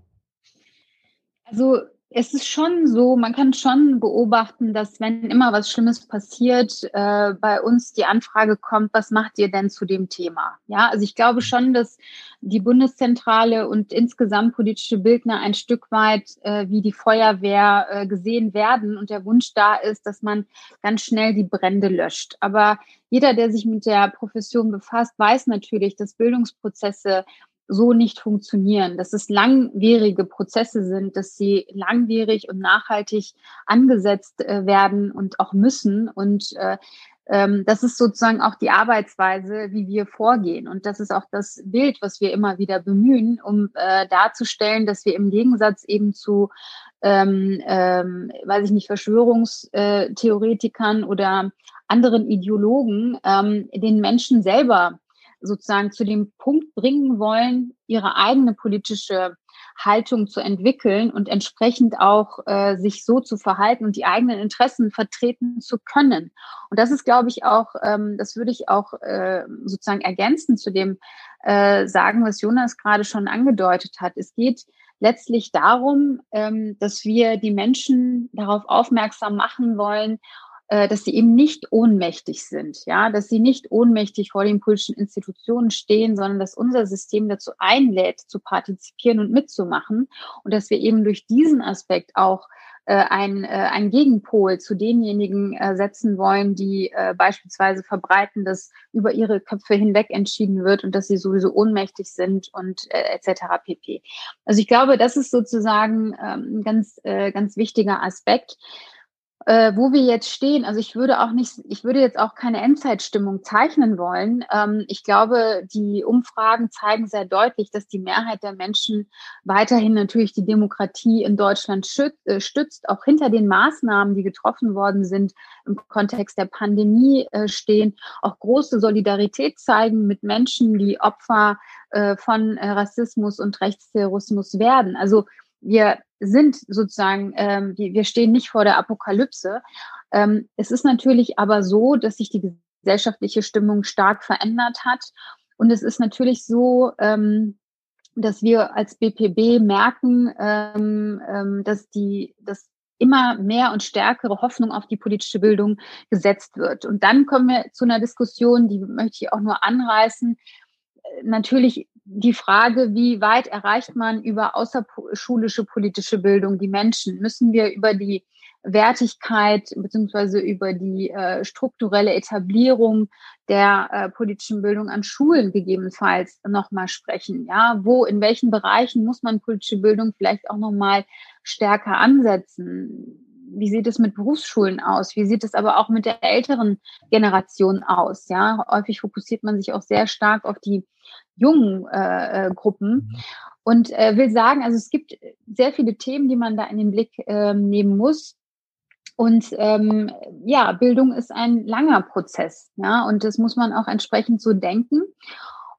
Also es ist schon so, man kann schon beobachten, dass wenn immer was Schlimmes passiert, äh, bei uns die Anfrage kommt, was macht ihr denn zu dem Thema? Ja, also ich glaube schon, dass die Bundeszentrale und insgesamt politische Bildner ein Stück weit äh, wie die Feuerwehr äh, gesehen werden und der Wunsch da ist, dass man ganz schnell die Brände löscht. Aber jeder, der sich mit der Profession befasst, weiß natürlich, dass Bildungsprozesse so nicht funktionieren, dass es langwierige Prozesse sind, dass sie langwierig und nachhaltig angesetzt äh, werden und auch müssen. Und äh, ähm, das ist sozusagen auch die Arbeitsweise, wie wir vorgehen. Und das ist auch das Bild, was wir immer wieder bemühen, um äh, darzustellen, dass wir im Gegensatz eben zu, ähm, ähm, weiß ich nicht, Verschwörungstheoretikern oder anderen Ideologen ähm, den Menschen selber sozusagen zu dem Punkt bringen wollen, ihre eigene politische Haltung zu entwickeln und entsprechend auch äh, sich so zu verhalten und die eigenen Interessen vertreten zu können. Und das ist, glaube ich, auch, ähm, das würde ich auch äh, sozusagen ergänzen zu dem äh, sagen, was Jonas gerade schon angedeutet hat. Es geht letztlich darum, ähm, dass wir die Menschen darauf aufmerksam machen wollen, dass sie eben nicht ohnmächtig sind, ja, dass sie nicht ohnmächtig vor den politischen Institutionen stehen, sondern dass unser System dazu einlädt, zu partizipieren und mitzumachen und dass wir eben durch diesen Aspekt auch äh, ein, äh, ein Gegenpol zu denjenigen äh, setzen wollen, die äh, beispielsweise verbreiten, dass über ihre Köpfe hinweg entschieden wird und dass sie sowieso ohnmächtig sind und äh, etc. pp. Also ich glaube, das ist sozusagen ähm, ein ganz, äh, ganz wichtiger Aspekt äh, wo wir jetzt stehen, also ich würde auch nicht, ich würde jetzt auch keine Endzeitstimmung zeichnen wollen. Ähm, ich glaube, die Umfragen zeigen sehr deutlich, dass die Mehrheit der Menschen weiterhin natürlich die Demokratie in Deutschland äh, stützt, auch hinter den Maßnahmen, die getroffen worden sind im Kontext der Pandemie äh, stehen, auch große Solidarität zeigen mit Menschen, die Opfer äh, von äh, Rassismus und Rechtsterrorismus werden. Also wir sind sozusagen, ähm, die, wir stehen nicht vor der Apokalypse. Ähm, es ist natürlich aber so, dass sich die gesellschaftliche Stimmung stark verändert hat. Und es ist natürlich so, ähm, dass wir als BPB merken, ähm, ähm, dass die, dass immer mehr und stärkere Hoffnung auf die politische Bildung gesetzt wird. Und dann kommen wir zu einer Diskussion, die möchte ich auch nur anreißen. Natürlich die Frage, wie weit erreicht man über außerschulische politische Bildung die Menschen? Müssen wir über die Wertigkeit beziehungsweise über die äh, strukturelle Etablierung der äh, politischen Bildung an Schulen gegebenenfalls nochmal sprechen. Ja, wo, in welchen Bereichen muss man politische Bildung vielleicht auch nochmal stärker ansetzen? Wie sieht es mit Berufsschulen aus? Wie sieht es aber auch mit der älteren Generation aus? Ja, häufig fokussiert man sich auch sehr stark auf die jungen äh, äh, Gruppen. Mhm. Und äh, will sagen, also es gibt sehr viele Themen, die man da in den Blick äh, nehmen muss. Und ähm, ja, Bildung ist ein langer Prozess, ja, und das muss man auch entsprechend so denken.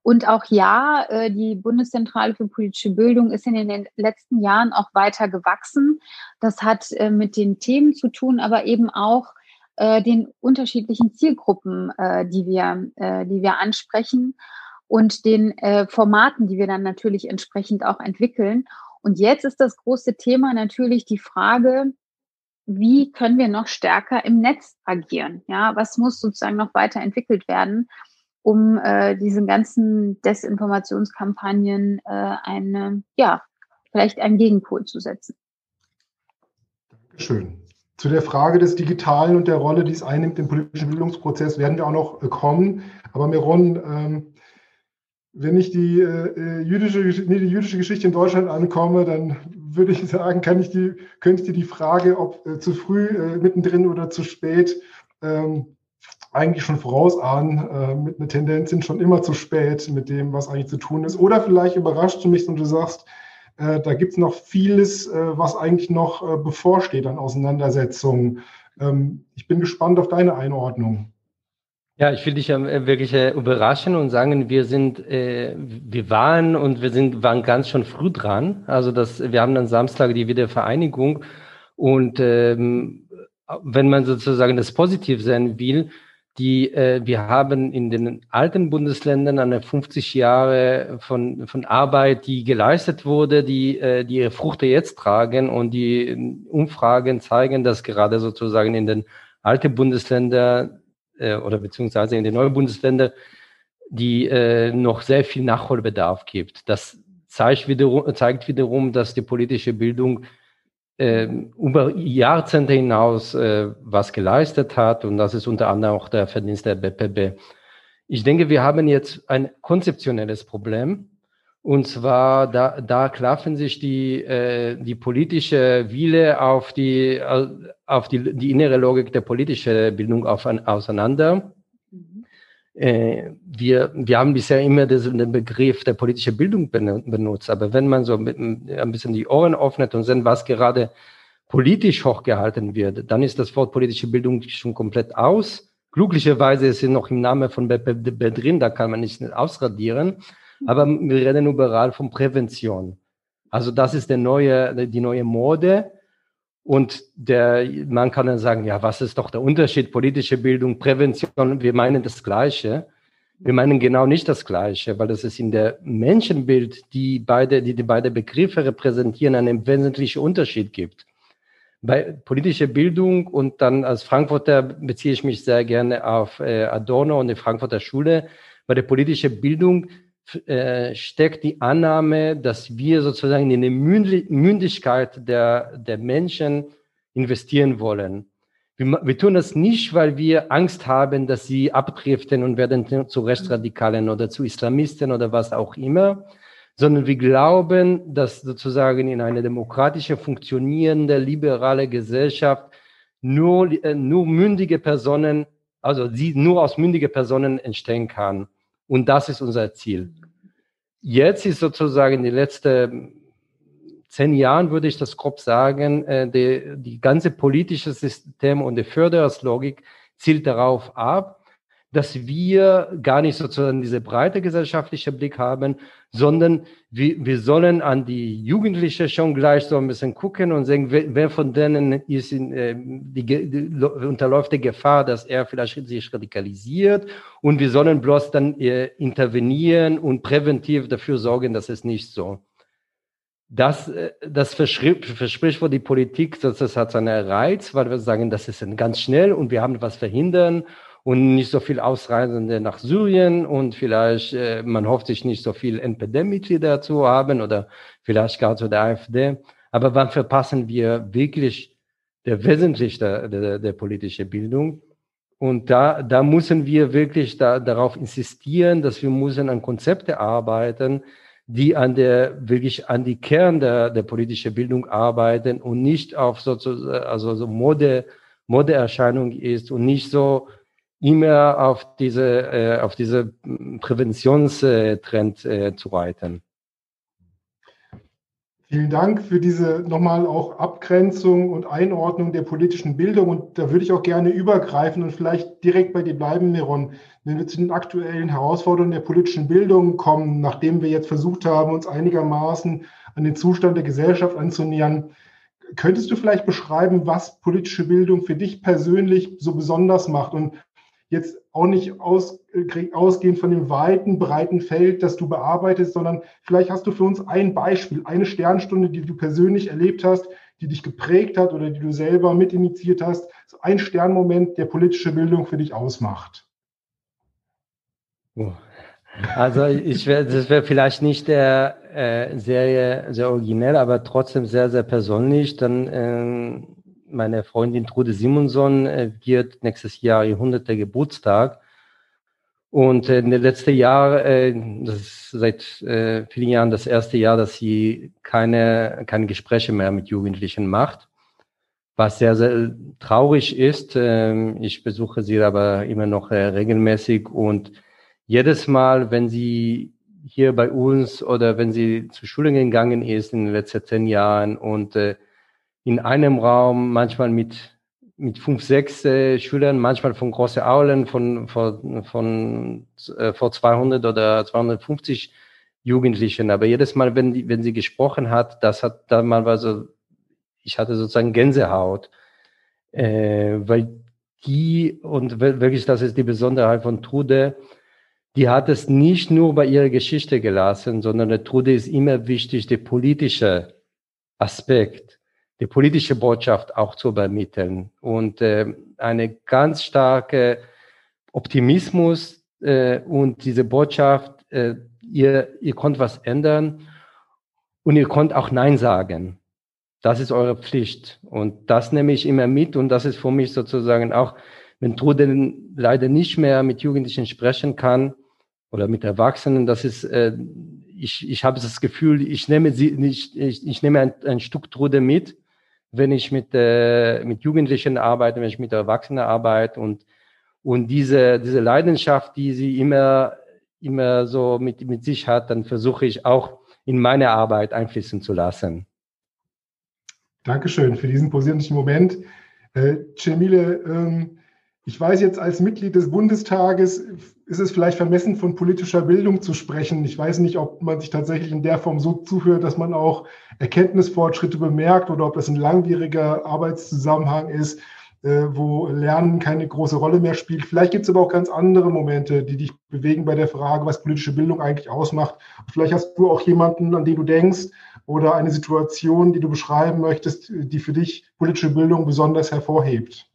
Und auch ja, äh, die Bundeszentrale für politische Bildung ist in den letzten Jahren auch weiter gewachsen. Das hat äh, mit den Themen zu tun, aber eben auch äh, den unterschiedlichen Zielgruppen, die wir, die wir ansprechen und den Formaten, die wir dann natürlich entsprechend auch entwickeln. Und jetzt ist das große Thema natürlich die Frage, wie können wir noch stärker im Netz agieren? Ja, was muss sozusagen noch weiterentwickelt werden, um äh, diesen ganzen Desinformationskampagnen äh, eine, ja, vielleicht einen Gegenpol zu setzen? Schön. Zu der Frage des Digitalen und der Rolle, die es einnimmt im politischen Bildungsprozess, werden wir auch noch äh, kommen. Aber Miron, ähm, wenn ich die, äh, jüdische, nee, die jüdische Geschichte in Deutschland ankomme, dann würde ich [LAUGHS] sagen, kann ich die, könnte ich dir die Frage, ob äh, zu früh, äh, mittendrin oder zu spät, ähm, eigentlich schon vorausahnen. Äh, mit einer Tendenz sind schon immer zu spät mit dem, was eigentlich zu tun ist. Oder vielleicht überrascht du mich und du sagst, äh, da gibt es noch vieles, äh, was eigentlich noch äh, bevorsteht an Auseinandersetzungen. Ähm, ich bin gespannt auf deine Einordnung. Ja, ich will dich äh, wirklich äh, überraschen und sagen, wir sind, wir waren und wir sind, waren ganz schon früh dran. Also das, wir haben dann Samstag die Wiedervereinigung und ähm, wenn man sozusagen das positiv sehen will, die, äh, wir haben in den alten Bundesländern eine 50 Jahre von, von Arbeit, die geleistet wurde, die, äh, die ihre Fruchte jetzt tragen und die Umfragen zeigen, dass gerade sozusagen in den alten Bundesländern äh, oder beziehungsweise in den neuen Bundesländern, die äh, noch sehr viel Nachholbedarf gibt. Das zeigt wiederum, zeigt wiederum dass die politische Bildung äh, über Jahrzehnte hinaus äh, was geleistet hat und das ist unter anderem auch der Verdienst der BPB. Ich denke, wir haben jetzt ein konzeptionelles Problem Und zwar, da, da klaffen sich die, äh, die politische Wille auf die, auf die, die innere Logik der politischen Bildung auf, auseinander. Äh, wir, wir haben bisher immer den Begriff der politischen Bildung benutzt, aber wenn man so mit, ein bisschen die Ohren öffnet und sehen, was gerade politisch hochgehalten wird, dann ist das Wort politische Bildung schon komplett aus. Glücklicherweise ist es noch im Namen von BPB drin, da kann man nicht ausradieren. Aber wir reden überall von Prävention. Also das ist der neue, die neue Mode. Und der, man kann dann sagen, ja, was ist doch der Unterschied? Politische Bildung, Prävention, wir meinen das Gleiche. Wir meinen genau nicht das Gleiche, weil das ist in der Menschenbild, die beide, die, die beide Begriffe repräsentieren, einen wesentlichen Unterschied gibt. Bei politischer Bildung und dann als Frankfurter beziehe ich mich sehr gerne auf äh, Adorno und die Frankfurter Schule. Bei der politischen Bildung äh, steckt die Annahme, dass wir sozusagen in die Mündigkeit der, der Menschen investieren wollen. Wir, wir, tun das nicht, weil wir Angst haben, dass sie abdriften und werden zu Rechtsradikalen oder zu Islamisten oder was auch immer, sondern wir glauben, dass sozusagen in einer demokratische, funktionierende, liberale Gesellschaft nur, äh, nur mündige Personen, also sie nur aus mündige Personen entstehen kann. Und das ist unser Ziel. Jetzt ist sozusagen in den letzten zehn Jahren, würde ich das grob sagen, äh, die, die ganze politische System und die Förderungslogik zielt darauf ab, dass wir gar nicht sozusagen diese breite gesellschaftliche Blick haben, sondern wir, wir sollen an die Jugendliche schon gleich so ein bisschen gucken und sagen, wer, wer von denen ist in, äh, die, die, unterläuft die Gefahr, dass er vielleicht sich radikalisiert und wir sollen bloß dann äh, intervenieren und präventiv dafür sorgen, dass es nicht so. Das, äh, das verspricht für die Politik, dass das hat seinen Reiz, weil wir sagen, das ist ganz schnell und wir haben was verhindern und nicht so viel Ausreisende nach Syrien und vielleicht, äh, man hofft sich nicht so viel NPD-Mitglieder zu haben oder vielleicht gar zu der AfD. Aber wann verpassen wir wirklich der wesentlich der, der, der politische Bildung? Und da, da müssen wir wirklich da, darauf insistieren, dass wir müssen an Konzepte arbeiten, die an der, wirklich an die Kern der, der politischen Bildung arbeiten und nicht auf sozusagen, also so Mode, Modeerscheinung ist und nicht so immer auf diese, äh, auf diese Präventionstrend äh, zu reiten. Vielen Dank für diese nochmal auch Abgrenzung und Einordnung der politischen Bildung. Und da würde ich auch gerne übergreifen und vielleicht direkt bei dir bleiben, Miron. Wenn wir zu den aktuellen Herausforderungen der politischen Bildung kommen, nachdem wir jetzt versucht haben, uns einigermaßen an den Zustand der Gesellschaft anzunähern, könntest du vielleicht beschreiben, was politische Bildung für dich persönlich so besonders macht und jetzt auch nicht aus, äh, ausgehend von dem weiten, breiten Feld, das du bearbeitest, sondern vielleicht hast du für uns ein Beispiel, eine Sternstunde, die du persönlich erlebt hast, die dich geprägt hat oder die du selber mitinitiiert hast, so ein Sternmoment, der politische Bildung für dich ausmacht. Oh. Also ich wär, das wäre vielleicht nicht der äh, Serie sehr originell, aber trotzdem sehr, sehr persönlich. Dann ähm, meine Freundin Trude Simonson äh, wird nächstes Jahr ihr 100. Geburtstag. Und äh, in den letzten Jahren, äh, das ist seit äh, vielen Jahren das erste Jahr, dass sie keine, keine Gespräche mehr mit Jugendlichen macht, was sehr, sehr traurig ist. Äh, ich besuche sie aber immer noch äh, regelmäßig und jedes Mal, wenn sie hier bei uns oder wenn sie zur Schule gegangen ist in den letzten zehn Jahren und äh, in einem Raum, manchmal mit, mit fünf, sechs äh, Schülern, manchmal von große Aulen, von, von, von äh, vor 200 oder 250 Jugendlichen. Aber jedes Mal, wenn, die, wenn sie gesprochen hat, das hat dann mal so, ich hatte sozusagen Gänsehaut, äh, weil die, und wirklich, das ist die Besonderheit von Trude, die hat es nicht nur bei ihrer Geschichte gelassen, sondern der Trude ist immer wichtig, der politische Aspekt die politische Botschaft auch zu übermitteln. Und äh, eine ganz starke Optimismus äh, und diese Botschaft, äh, ihr, ihr konnt was ändern und ihr konnt auch Nein sagen. Das ist eure Pflicht. Und das nehme ich immer mit und das ist für mich sozusagen auch, wenn Trude leider nicht mehr mit Jugendlichen sprechen kann oder mit Erwachsenen, das ist äh, ich, ich habe das Gefühl, ich nehme sie nicht, ich, ich nehme ein, ein Stück Trude mit, wenn ich mit, äh, mit Jugendlichen arbeite, wenn ich mit Erwachsenen arbeite und, und diese, diese Leidenschaft, die sie immer, immer so mit, mit sich hat, dann versuche ich auch in meine Arbeit einfließen zu lassen. Dankeschön für diesen posierlichen Moment. Äh, Cemile, ähm, ich weiß jetzt, als Mitglied des Bundestages ist es vielleicht vermessen, von politischer Bildung zu sprechen. Ich weiß nicht, ob man sich tatsächlich in der Form so zuhört, dass man auch Erkenntnisfortschritte bemerkt oder ob das ein langwieriger Arbeitszusammenhang ist, äh, wo Lernen keine große Rolle mehr spielt. Vielleicht gibt es aber auch ganz andere Momente, die dich bewegen bei der Frage, was politische Bildung eigentlich ausmacht. Vielleicht hast du auch jemanden, an den du denkst oder eine Situation, die du beschreiben möchtest, die für dich politische Bildung besonders hervorhebt.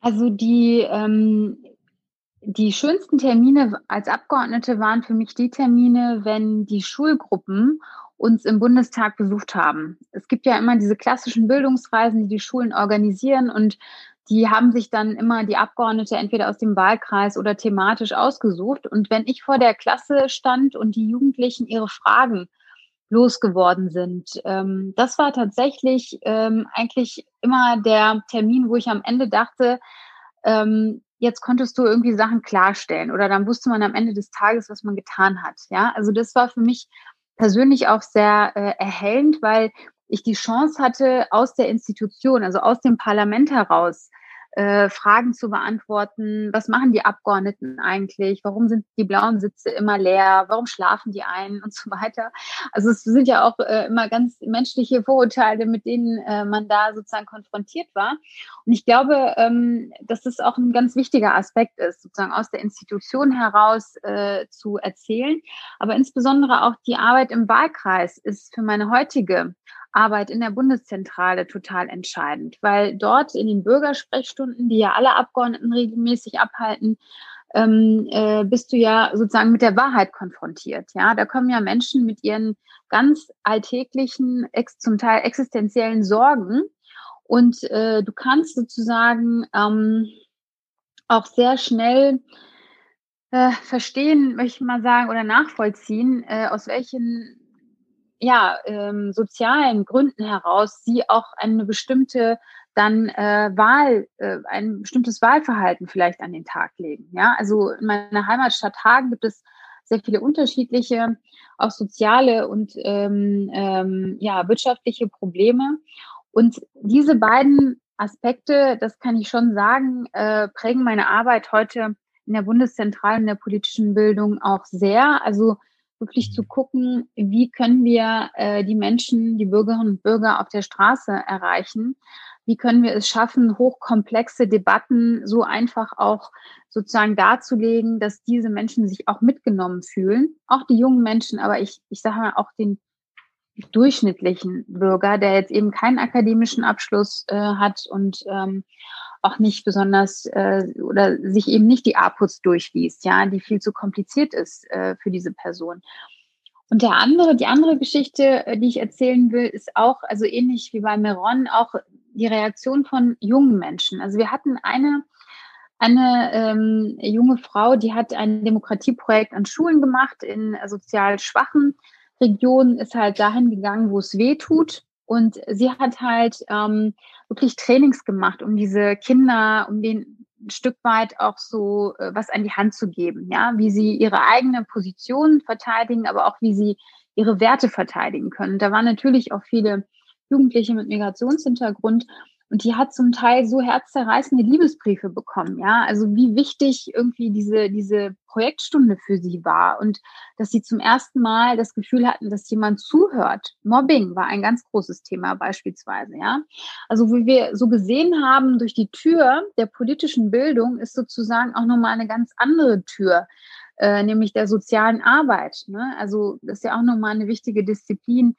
Also die, ähm, die schönsten Termine als Abgeordnete waren für mich die Termine, wenn die Schulgruppen uns im Bundestag besucht haben. Es gibt ja immer diese klassischen Bildungsreisen, die die Schulen organisieren und die haben sich dann immer die Abgeordnete entweder aus dem Wahlkreis oder thematisch ausgesucht. Und wenn ich vor der Klasse stand und die Jugendlichen ihre Fragen losgeworden sind. Ähm, das war tatsächlich ähm, eigentlich immer der Termin, wo ich am Ende dachte, ähm, jetzt konntest du irgendwie Sachen klarstellen oder dann wusste man am Ende des Tages, was man getan hat. Ja, also das war für mich persönlich auch sehr äh, erhellend, weil ich die Chance hatte, aus der Institution, also aus dem Parlament heraus, äh, Fragen zu beantworten. Was machen die Abgeordneten eigentlich? Warum sind die blauen Sitze immer leer? Warum schlafen die ein und so weiter? Also es sind ja auch äh, immer ganz menschliche Vorurteile, mit denen äh, man da sozusagen konfrontiert war. Und ich glaube, ähm, dass das auch ein ganz wichtiger Aspekt ist, sozusagen aus der Institution heraus äh, zu erzählen. Aber insbesondere auch die Arbeit im Wahlkreis ist für meine heutige Arbeit in der Bundeszentrale total entscheidend, weil dort in den Bürgersprechstunden, die ja alle Abgeordneten regelmäßig abhalten, ähm, äh, bist du ja sozusagen mit der Wahrheit konfrontiert. Ja, da kommen ja Menschen mit ihren ganz alltäglichen, ex, zum Teil existenziellen Sorgen und äh, du kannst sozusagen ähm, auch sehr schnell äh, verstehen, möchte ich mal sagen, oder nachvollziehen, äh, aus welchen ja, ähm, sozialen Gründen heraus sie auch eine bestimmte dann äh, Wahl, äh, ein bestimmtes Wahlverhalten vielleicht an den Tag legen. Ja, also in meiner Heimatstadt Hagen gibt es sehr viele unterschiedliche, auch soziale und ähm, ähm, ja, wirtschaftliche Probleme. Und diese beiden Aspekte, das kann ich schon sagen, äh, prägen meine Arbeit heute in der Bundeszentrale in der politischen Bildung auch sehr. Also wirklich zu gucken, wie können wir äh, die Menschen, die Bürgerinnen und Bürger auf der Straße erreichen? Wie können wir es schaffen, hochkomplexe Debatten so einfach auch sozusagen darzulegen, dass diese Menschen sich auch mitgenommen fühlen? Auch die jungen Menschen, aber ich, ich sage mal auch den durchschnittlichen Bürger, der jetzt eben keinen akademischen Abschluss äh, hat und ähm, auch nicht besonders äh, oder sich eben nicht die APUs durchliest, ja, die viel zu kompliziert ist äh, für diese Person. Und der andere, die andere Geschichte, äh, die ich erzählen will, ist auch, also ähnlich wie bei Meron, auch die Reaktion von jungen Menschen. Also wir hatten eine, eine ähm, junge Frau, die hat ein Demokratieprojekt an Schulen gemacht in sozial schwachen Regionen, ist halt dahin gegangen, wo es weh tut. Und sie hat halt ähm, wirklich Trainings gemacht, um diese Kinder, um den ein Stück weit auch so äh, was an die Hand zu geben, ja, wie sie ihre eigene Position verteidigen, aber auch wie sie ihre Werte verteidigen können. da waren natürlich auch viele Jugendliche mit Migrationshintergrund und die hat zum Teil so herzzerreißende Liebesbriefe bekommen, ja. Also wie wichtig irgendwie diese, diese Projektstunde für sie war und dass sie zum ersten Mal das Gefühl hatten, dass jemand zuhört. Mobbing war ein ganz großes Thema beispielsweise, ja. Also wie wir so gesehen haben, durch die Tür der politischen Bildung ist sozusagen auch nochmal eine ganz andere Tür, äh, nämlich der sozialen Arbeit. Ne? Also das ist ja auch nochmal eine wichtige Disziplin,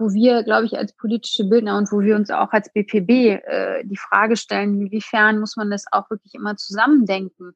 wo wir, glaube ich, als politische Bildner und wo wir uns auch als BPB äh, die Frage stellen, inwiefern muss man das auch wirklich immer zusammendenken,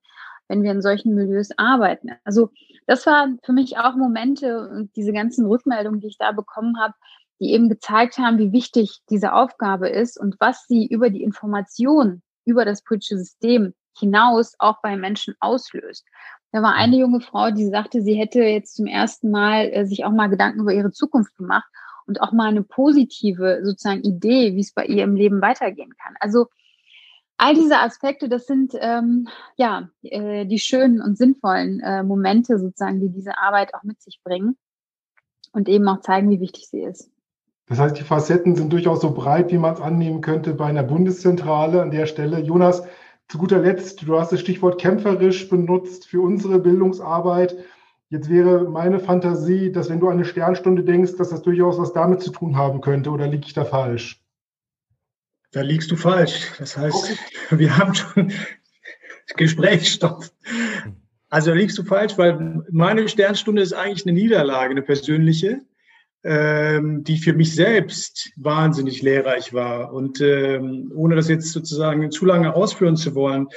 wenn wir in solchen Milieus arbeiten. Also das waren für mich auch Momente und diese ganzen Rückmeldungen, die ich da bekommen habe, die eben gezeigt haben, wie wichtig diese Aufgabe ist und was sie über die Information über das politische System hinaus auch bei Menschen auslöst. Da war eine junge Frau, die sagte, sie hätte jetzt zum ersten Mal äh, sich auch mal Gedanken über ihre Zukunft gemacht und auch mal eine positive sozusagen Idee, wie es bei ihr im Leben weitergehen kann. Also all diese Aspekte, das sind ähm, ja äh, die schönen und sinnvollen äh, Momente sozusagen, die diese Arbeit auch mit sich bringen und eben auch zeigen, wie wichtig sie ist. Das heißt, die Facetten sind durchaus so breit, wie man es annehmen könnte bei einer Bundeszentrale an der Stelle. Jonas, zu guter Letzt, du hast das Stichwort kämpferisch benutzt für unsere Bildungsarbeit. Jetzt wäre meine Fantasie, dass wenn du an eine Sternstunde denkst, dass das durchaus was damit zu tun haben könnte, oder liege ich da falsch? Da liegst du falsch. Das heißt, okay. [LAUGHS] wir haben schon [LAUGHS] Gesprächsstoff. Also da liegst du falsch, weil meine Sternstunde ist eigentlich eine Niederlage, eine persönliche ähm, die für mich selbst wahnsinnig lehrreich war. Und ähm, ohne das jetzt sozusagen zu lange ausführen zu wollen,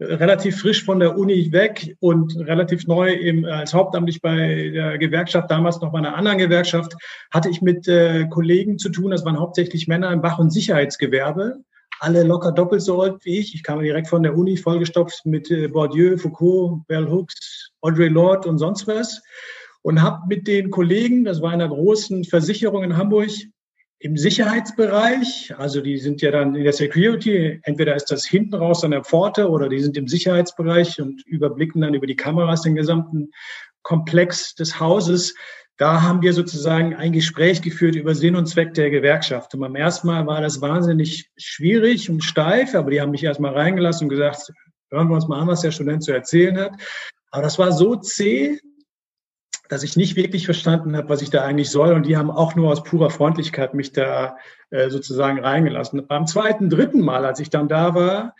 relativ frisch von der Uni weg und relativ neu im, als hauptamtlich bei der Gewerkschaft, damals noch bei einer anderen Gewerkschaft, hatte ich mit äh, Kollegen zu tun, das waren hauptsächlich Männer im Wach- und Sicherheitsgewerbe, alle locker doppelt so alt wie ich. Ich kam direkt von der Uni vollgestopft mit äh, Bourdieu, Foucault, Bell Hooks, Audre Lorde und sonst was. Und habe mit den Kollegen, das war in einer großen Versicherung in Hamburg, im Sicherheitsbereich, also die sind ja dann in der Security, entweder ist das hinten raus an der Pforte oder die sind im Sicherheitsbereich und überblicken dann über die Kameras den gesamten Komplex des Hauses. Da haben wir sozusagen ein Gespräch geführt über Sinn und Zweck der Gewerkschaft. Und beim ersten Mal war das wahnsinnig schwierig und steif, aber die haben mich erstmal reingelassen und gesagt, hören wir uns mal an, was der Student zu erzählen hat. Aber das war so zäh, dass ich nicht wirklich verstanden habe, was ich da eigentlich soll. Und die haben auch nur aus purer Freundlichkeit mich da äh, sozusagen reingelassen. Beim zweiten, dritten Mal, als ich dann da war,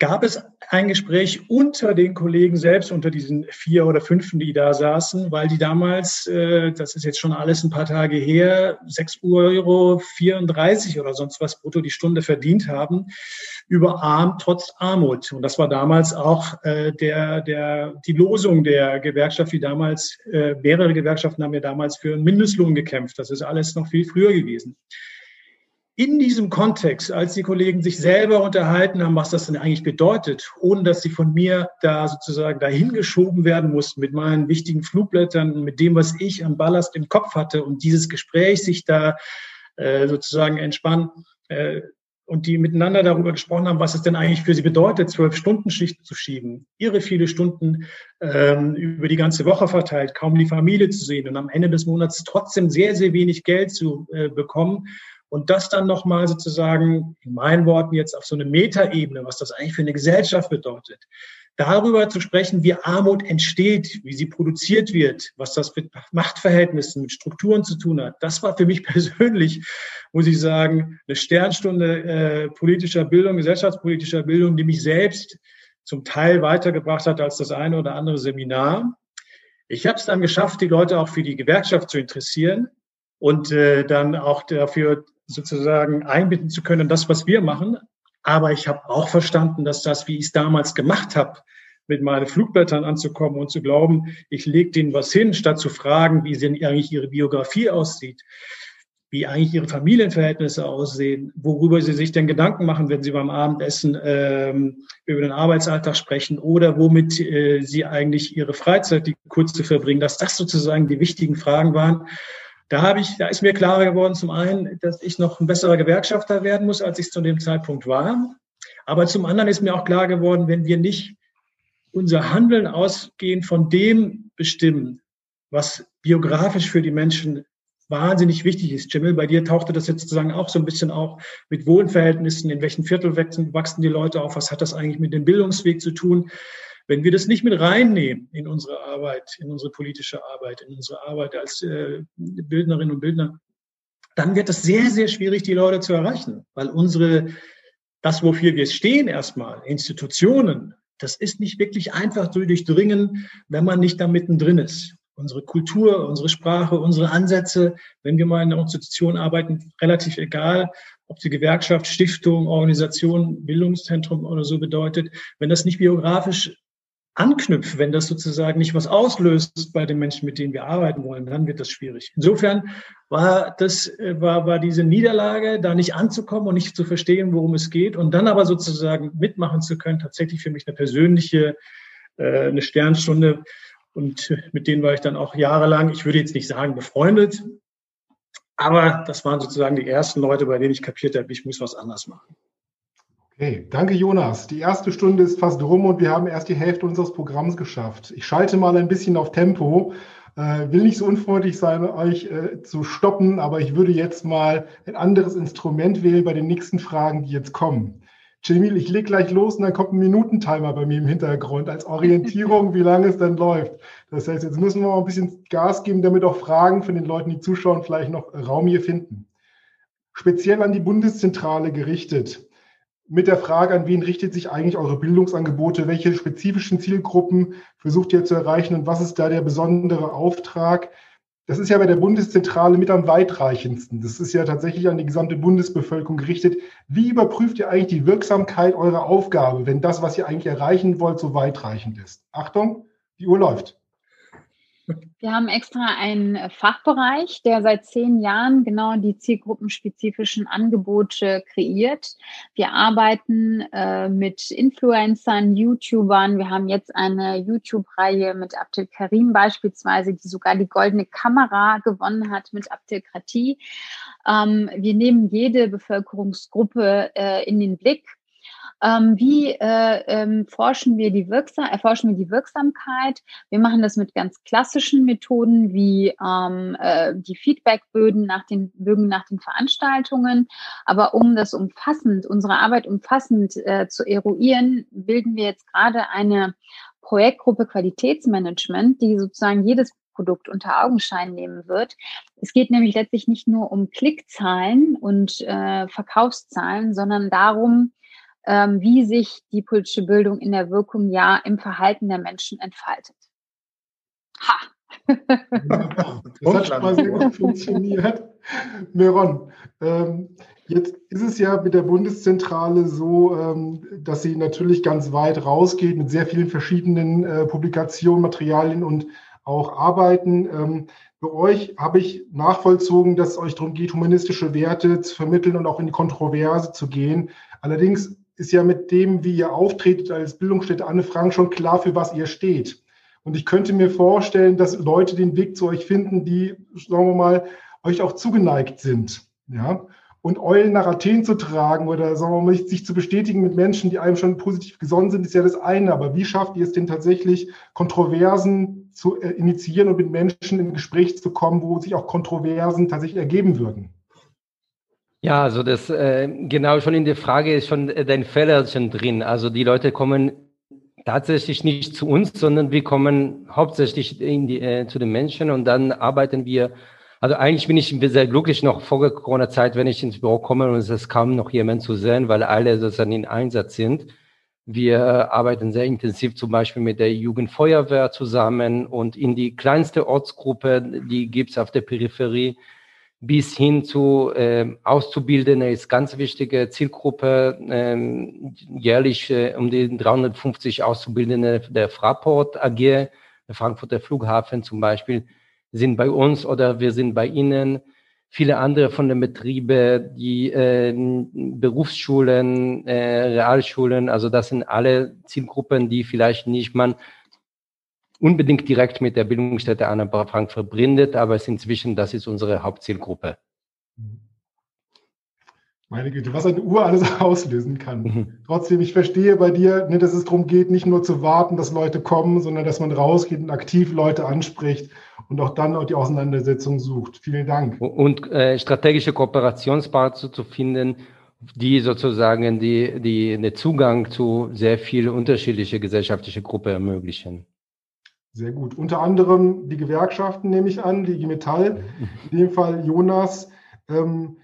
gab es ein Gespräch unter den Kollegen selbst, unter diesen vier oder fünf, die da saßen, weil die damals, äh, das ist jetzt schon alles ein paar Tage her, 6,34 Euro oder sonst was brutto die Stunde verdient haben, über Arm trotz Armut. Und das war damals auch äh, der, der, die Losung der Gewerkschaft, wie damals, äh, mehrere Gewerkschaften haben ja damals für einen Mindestlohn gekämpft. Das ist alles noch viel früher gewesen in diesem Kontext, als die Kollegen sich selber unterhalten haben, was das denn eigentlich bedeutet, ohne dass sie von mir da sozusagen dahin geschoben werden mussten mit meinen wichtigen Flugblättern mit dem, was ich am Ballast im Kopf hatte und dieses Gespräch sich da äh, sozusagen entspannen äh, und die miteinander darüber gesprochen haben, was es denn eigentlich für sie bedeutet, zwölf Stunden Schichten zu schieben, ihre viele Stunden ähm, über die ganze Woche verteilt, kaum die Familie zu sehen und am Ende des Monats trotzdem sehr, sehr wenig Geld zu äh, bekommen und das dann nochmal sozusagen, in meinen Worten jetzt auf so eine Metaebene, was das eigentlich für eine Gesellschaft bedeutet, darüber zu sprechen, wie Armut entsteht, wie sie produziert wird, was das mit Machtverhältnissen, mit Strukturen zu tun hat. Das war für mich [LAUGHS] persönlich, muss ich sagen, eine Sternstunde äh, politischer Bildung, gesellschaftspolitischer Bildung, die mich selbst zum Teil weitergebracht hat als das eine oder andere Seminar. Ich habe es dann geschafft, die Leute auch für die Gewerkschaft zu interessieren und äh, dann auch dafür sozusagen einbinden zu können, das, was wir machen. Aber ich habe auch verstanden, dass das, wie ich es damals gemacht habe, mit meinen Flugblättern anzukommen und zu glauben, ich lege denen was hin, statt zu fragen, wie denn eigentlich ihre Biografie aussieht, wie eigentlich ihre Familienverhältnisse aussehen, worüber sie sich denn Gedanken machen, wenn sie beim Abendessen ähm, über den Arbeitsalltag sprechen oder womit äh, sie eigentlich ihre Freizeit, die kurze verbringen, dass das sozusagen die wichtigen Fragen waren da habe ich, da ist mir klarer geworden, zum einen, dass ich noch ein besserer Gewerkschafter werden muss, als ich zu dem Zeitpunkt war. Aber zum anderen ist mir auch klar geworden, wenn wir nicht unser Handeln ausgehend von dem bestimmen, was biografisch für die Menschen wahnsinnig wichtig ist. Jamil, bei dir tauchte das jetzt sozusagen auch so ein bisschen auf mit Wohnverhältnissen, in welchen Viertel wachsen die Leute auf, was hat das eigentlich mit dem Bildungsweg zu tun? Wenn wir das nicht mit reinnehmen in unsere Arbeit, in unsere politische Arbeit, in unsere Arbeit als äh, Bildnerinnen und Bildner, dann wird es sehr, sehr schwierig, die Leute zu erreichen, weil unsere, das, wofür wir stehen erstmal, Institutionen, das ist nicht wirklich einfach zu durchdringen, wenn man nicht da mittendrin ist. Unsere Kultur, unsere Sprache, unsere Ansätze, wenn wir mal in einer Institution arbeiten, relativ egal, ob die Gewerkschaft, Stiftung, Organisation, Bildungszentrum oder so bedeutet, wenn das nicht biografisch anknüpft, wenn das sozusagen nicht was auslöst bei den Menschen, mit denen wir arbeiten wollen, dann wird das schwierig. Insofern war das, äh, war, war diese Niederlage, da nicht anzukommen und nicht zu verstehen, worum es geht und dann aber sozusagen mitmachen zu können, tatsächlich für mich eine persönliche äh, eine Sternstunde. Und mit denen war ich dann auch jahrelang, ich würde jetzt nicht sagen befreundet, aber das waren sozusagen die ersten Leute, bei denen ich kapiert habe, ich muss was anders machen. Okay, danke Jonas. Die erste Stunde ist fast rum und wir haben erst die Hälfte unseres Programms geschafft. Ich schalte mal ein bisschen auf Tempo. Äh, will nicht so unfreundlich sein, euch äh, zu stoppen, aber ich würde jetzt mal ein anderes Instrument wählen bei den nächsten Fragen, die jetzt kommen. Jamil, ich leg gleich los und dann kommt ein Minutentimer bei mir im Hintergrund als Orientierung, wie lange es dann läuft. Das heißt, jetzt müssen wir mal ein bisschen Gas geben, damit auch Fragen von den Leuten, die zuschauen, vielleicht noch Raum hier finden. Speziell an die Bundeszentrale gerichtet mit der Frage, an wen richtet sich eigentlich eure Bildungsangebote, welche spezifischen Zielgruppen versucht ihr zu erreichen und was ist da der besondere Auftrag? Das ist ja bei der Bundeszentrale mit am weitreichendsten. Das ist ja tatsächlich an die gesamte Bundesbevölkerung gerichtet. Wie überprüft ihr eigentlich die Wirksamkeit eurer Aufgabe, wenn das, was ihr eigentlich erreichen wollt, so weitreichend ist? Achtung, die Uhr läuft. Wir haben extra einen äh, Fachbereich, der seit zehn Jahren genau die zielgruppenspezifischen Angebote kreiert. Wir arbeiten äh, mit Influencern, YouTubern. Wir haben jetzt eine YouTube-Reihe mit Abdel Karim beispielsweise, die sogar die goldene Kamera gewonnen hat mit Abdelkratie. Ähm, wir nehmen jede Bevölkerungsgruppe äh, in den Blick ähm, wie äh, ähm, forschen wir die Wirksam erforschen wir die Wirksamkeit? Wir machen das mit ganz klassischen Methoden wie ähm, äh, die Feedbackböden nach den Bögen nach den Veranstaltungen. Aber um das umfassend, unsere Arbeit umfassend äh, zu eruieren, bilden wir jetzt gerade eine Projektgruppe Qualitätsmanagement, die sozusagen jedes Produkt unter Augenschein nehmen wird. Es geht nämlich letztlich nicht nur um Klickzahlen und äh, Verkaufszahlen, sondern darum, ähm, wie sich die politische Bildung in der Wirkung ja im Verhalten der Menschen entfaltet. Ha! das [LAUGHS] hat mal sehr gut funktioniert. Meron, ähm, jetzt ist es ja mit der Bundeszentrale so, ähm, dass sie natürlich ganz weit rausgeht mit sehr vielen verschiedenen äh, Publikationen, Materialien und auch Arbeiten. Ähm, bei euch habe ich nachvollzogen, dass es euch darum geht, humanistische Werte zu vermitteln und auch in die Kontroverse zu gehen. Allerdings ist ja mit dem, wie ihr auftretet als Bildungsstätte Anne Frank, schon klar, für was ihr steht. Und ich könnte mir vorstellen, dass Leute den Weg zu euch finden, die, sagen wir mal, euch auch zugeneigt sind. Ja? Und Eulen nach Athen zu tragen oder sagen wir mal, sich zu bestätigen mit Menschen, die einem schon positiv gesonnen sind, ist ja das eine. Aber wie schafft ihr es denn tatsächlich, Kontroversen zu äh, initiieren und mit Menschen in Gespräch zu kommen, wo sich auch Kontroversen tatsächlich ergeben würden? Ja, also das äh, genau schon in der Frage ist schon äh, dein Fehler drin. Also die Leute kommen tatsächlich nicht zu uns, sondern wir kommen hauptsächlich in die, äh, zu den Menschen und dann arbeiten wir. Also eigentlich bin ich sehr glücklich noch vor der Corona-Zeit, wenn ich ins Büro komme und es ist kaum noch jemand zu sehen, weil alle sozusagen in Einsatz sind. Wir arbeiten sehr intensiv zum Beispiel mit der Jugendfeuerwehr zusammen und in die kleinste Ortsgruppe, die gibt's auf der Peripherie, bis hin zu äh, Auszubildende ist ganz wichtige Zielgruppe. Ähm, jährlich äh, um die 350 Auszubildende der Fraport AG, der Frankfurter Flughafen zum Beispiel, sind bei uns oder wir sind bei Ihnen. Viele andere von den Betrieben, die äh, Berufsschulen, äh, Realschulen, also das sind alle Zielgruppen, die vielleicht nicht man unbedingt direkt mit der Bildungsstätte Anna Frank verbindet, aber es inzwischen, das ist unsere Hauptzielgruppe. Meine Güte, was eine Uhr alles [LAUGHS] auslösen kann. Mhm. Trotzdem, ich verstehe bei dir, ne, dass es darum geht, nicht nur zu warten, dass Leute kommen, sondern dass man rausgeht und aktiv Leute anspricht und auch dann auch die Auseinandersetzung sucht. Vielen Dank. Und äh, strategische Kooperationspartner zu finden, die sozusagen die, die, den Zugang zu sehr viel unterschiedliche gesellschaftliche Gruppen ermöglichen. Sehr gut. Unter anderem die Gewerkschaften nehme ich an, die IG Metall, in dem Fall Jonas. Ähm,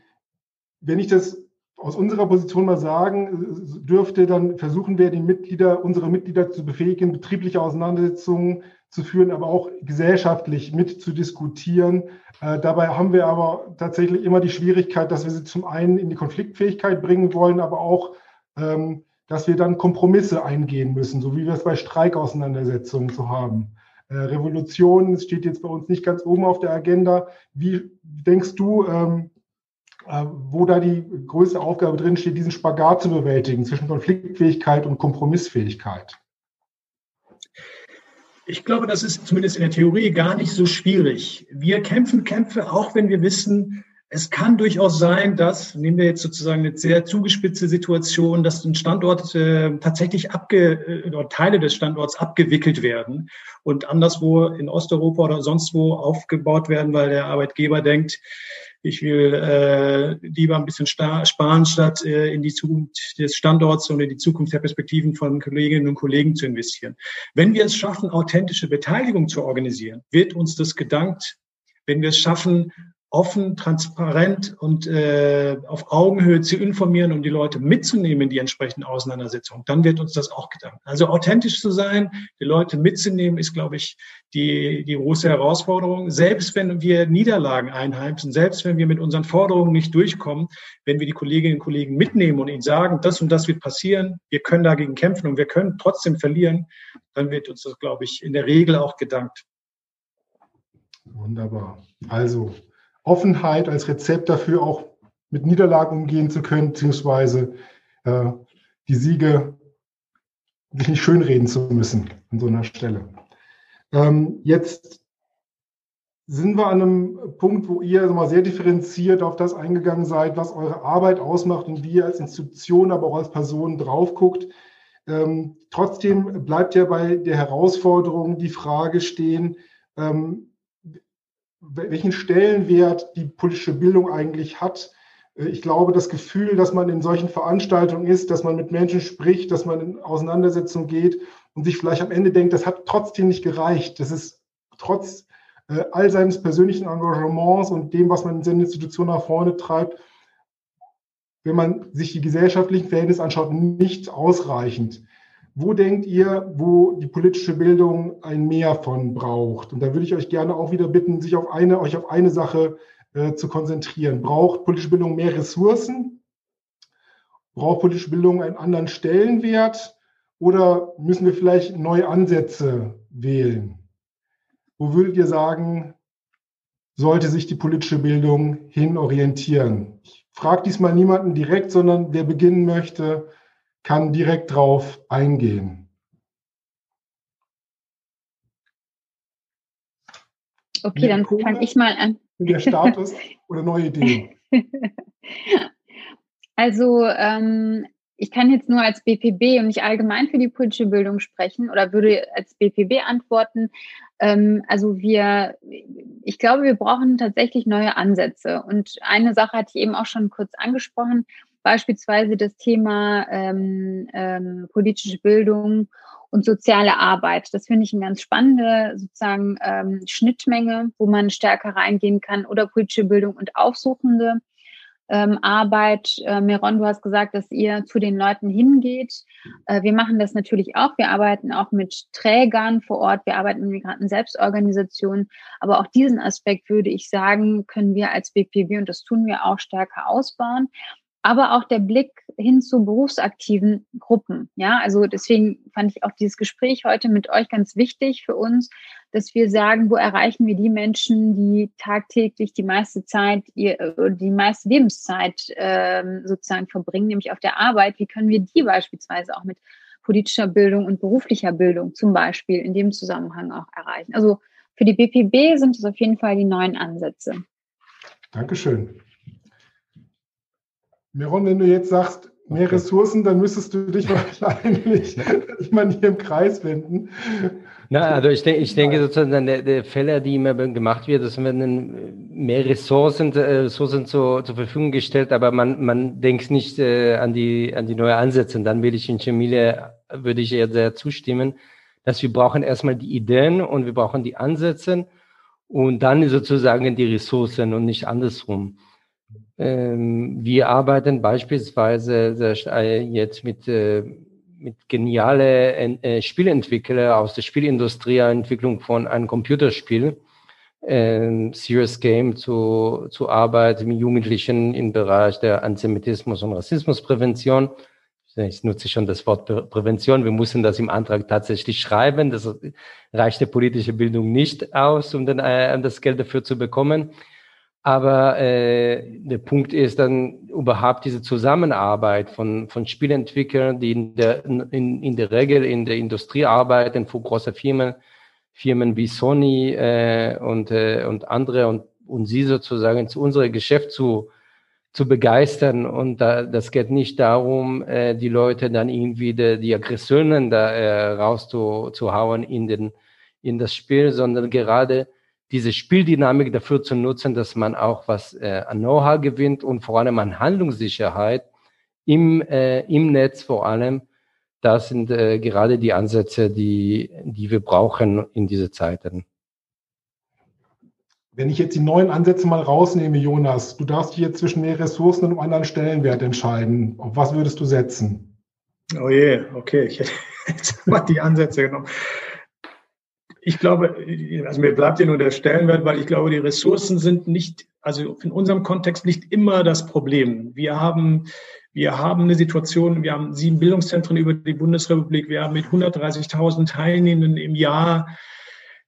wenn ich das aus unserer Position mal sagen dürfte, dann versuchen wir, die Mitglieder, unsere Mitglieder zu befähigen, betriebliche Auseinandersetzungen zu führen, aber auch gesellschaftlich mit zu diskutieren. Äh, dabei haben wir aber tatsächlich immer die Schwierigkeit, dass wir sie zum einen in die Konfliktfähigkeit bringen wollen, aber auch ähm, dass wir dann Kompromisse eingehen müssen, so wie wir es bei Streikauseinandersetzungen zu haben. Äh, Revolution steht jetzt bei uns nicht ganz oben auf der Agenda. Wie denkst du, ähm, äh, wo da die größte Aufgabe drin steht, diesen Spagat zu bewältigen zwischen Konfliktfähigkeit und Kompromissfähigkeit? Ich glaube, das ist zumindest in der Theorie gar nicht so schwierig. Wir kämpfen Kämpfe, auch wenn wir wissen, es kann durchaus sein, dass, nehmen wir jetzt sozusagen eine sehr zugespitzte Situation, dass ein Standort äh, tatsächlich abge, äh, oder Teile des Standorts abgewickelt werden und anderswo in Osteuropa oder sonst wo aufgebaut werden, weil der Arbeitgeber denkt, ich will äh, lieber ein bisschen sparen, statt äh, in die Zukunft des Standorts und in die Zukunft der Perspektiven von Kolleginnen und Kollegen zu investieren. Wenn wir es schaffen, authentische Beteiligung zu organisieren, wird uns das gedankt. Wenn wir es schaffen, offen, transparent und äh, auf Augenhöhe zu informieren, um die Leute mitzunehmen in die entsprechenden Auseinandersetzungen, dann wird uns das auch gedankt. Also authentisch zu sein, die Leute mitzunehmen, ist, glaube ich, die, die große Herausforderung. Selbst wenn wir Niederlagen einheimsen, selbst wenn wir mit unseren Forderungen nicht durchkommen, wenn wir die Kolleginnen und Kollegen mitnehmen und ihnen sagen, das und das wird passieren, wir können dagegen kämpfen und wir können trotzdem verlieren, dann wird uns das, glaube ich, in der Regel auch gedankt. Wunderbar. Also Offenheit als Rezept dafür, auch mit Niederlagen umgehen zu können, beziehungsweise äh, die Siege nicht schönreden zu müssen an so einer Stelle. Ähm, jetzt sind wir an einem Punkt, wo ihr mal sehr differenziert auf das eingegangen seid, was eure Arbeit ausmacht und wie ihr als Institution, aber auch als Person drauf guckt. Ähm, trotzdem bleibt ja bei der Herausforderung die Frage stehen, ähm, welchen Stellenwert die politische Bildung eigentlich hat. Äh, ich glaube, das Gefühl, dass man in solchen Veranstaltungen ist, dass man mit Menschen spricht, dass man in Auseinandersetzung geht und sich vielleicht am Ende denkt, das hat trotzdem nicht gereicht. Das ist trotz äh, all seines persönlichen Engagements und dem, was man in seiner Institution nach vorne treibt, wenn man sich die gesellschaftlichen Verhältnisse anschaut, nicht ausreichend. Wo denkt ihr, wo die politische Bildung ein Mehr von braucht? Und da würde ich euch gerne auch wieder bitten, sich auf eine, euch auf eine Sache äh, zu konzentrieren. Braucht politische Bildung mehr Ressourcen? Braucht politische Bildung einen anderen Stellenwert? Oder müssen wir vielleicht neue Ansätze wählen? Wo würdet ihr sagen, sollte sich die politische Bildung hin orientieren? Ich frage diesmal niemanden direkt, sondern wer beginnen möchte, kann direkt drauf eingehen. Okay, dann fange ich mal an. Der Status oder neue Ideen? [LAUGHS] Also ähm, ich kann jetzt nur als BPB und nicht allgemein für die politische Bildung sprechen oder würde als BPB antworten. Ähm, also wir, ich glaube, wir brauchen tatsächlich neue Ansätze. Und eine Sache hatte ich eben auch schon kurz angesprochen beispielsweise das Thema ähm, ähm, politische Bildung und soziale Arbeit. Das finde ich eine ganz spannende sozusagen ähm, Schnittmenge, wo man stärker reingehen kann oder politische Bildung und aufsuchende ähm, Arbeit. Äh, Meron, du hast gesagt, dass ihr zu den Leuten hingeht. Äh, wir machen das natürlich auch. Wir arbeiten auch mit Trägern vor Ort. Wir arbeiten mit Migranten-Selbstorganisationen. Aber auch diesen Aspekt würde ich sagen, können wir als BPW, und das tun wir auch stärker ausbauen aber auch der Blick hin zu berufsaktiven Gruppen. Ja, also deswegen fand ich auch dieses Gespräch heute mit euch ganz wichtig für uns, dass wir sagen, wo erreichen wir die Menschen, die tagtäglich die meiste Zeit, die meiste Lebenszeit ähm, sozusagen verbringen, nämlich auf der Arbeit. Wie können wir die beispielsweise auch mit politischer Bildung und beruflicher Bildung zum Beispiel in dem Zusammenhang auch erreichen? Also für die BPB sind es auf jeden Fall die neuen Ansätze. Dankeschön. Miron, wenn du jetzt sagst, mehr okay. Ressourcen, dann müsstest du dich [LAUGHS] wahrscheinlich immer hier im Kreis wenden. Na, also ich, denke, ich denke sozusagen, der, der Fälle, die immer gemacht wird, dass wenn mehr Ressourcen, äh, Ressourcen zur, zur Verfügung gestellt, aber man, man denkt nicht äh, an die, an die neuen Ansätze. Und dann will ich in Chemile, würde ich eher sehr zustimmen, dass wir brauchen erstmal die Ideen und wir brauchen die Ansätze und dann sozusagen die Ressourcen und nicht andersrum. Ähm, wir arbeiten beispielsweise jetzt mit, äh, mit geniale äh, Spielentwickler aus der Spielindustrie, Entwicklung von einem Computerspiel, äh, Serious Game zu, zu arbeiten mit Jugendlichen im Bereich der Antisemitismus- und Rassismusprävention. Ich nutze schon das Wort Prävention. Wir müssen das im Antrag tatsächlich schreiben. Das reicht der politische Bildung nicht aus, um dann äh, das Geld dafür zu bekommen. Aber äh, der Punkt ist dann überhaupt diese Zusammenarbeit von, von Spielentwicklern, die in der, in, in der Regel in der Industrie arbeiten, für große Firmen, Firmen wie Sony äh, und, äh, und andere und, und sie sozusagen zu unserem Geschäft zu, zu begeistern. Und da, das geht nicht darum, äh, die Leute dann irgendwie die, die Aggressionen da äh, rauszuhauen in, den, in das Spiel, sondern gerade diese Spieldynamik dafür zu nutzen, dass man auch was äh, an Know-how gewinnt und vor allem an Handlungssicherheit im, äh, im Netz vor allem. Das sind äh, gerade die Ansätze, die, die wir brauchen in diese Zeiten. Wenn ich jetzt die neuen Ansätze mal rausnehme, Jonas, du darfst hier zwischen mehr Ressourcen und einem anderen Stellenwert entscheiden. Auf was würdest du setzen? Oh je, okay, ich hätte [LAUGHS] jetzt mal die Ansätze genommen ich glaube, also mir bleibt ja nur der Stellenwert, weil ich glaube, die Ressourcen sind nicht, also in unserem Kontext nicht immer das Problem. Wir haben, wir haben eine Situation, wir haben sieben Bildungszentren über die Bundesrepublik, wir haben mit 130.000 Teilnehmenden im Jahr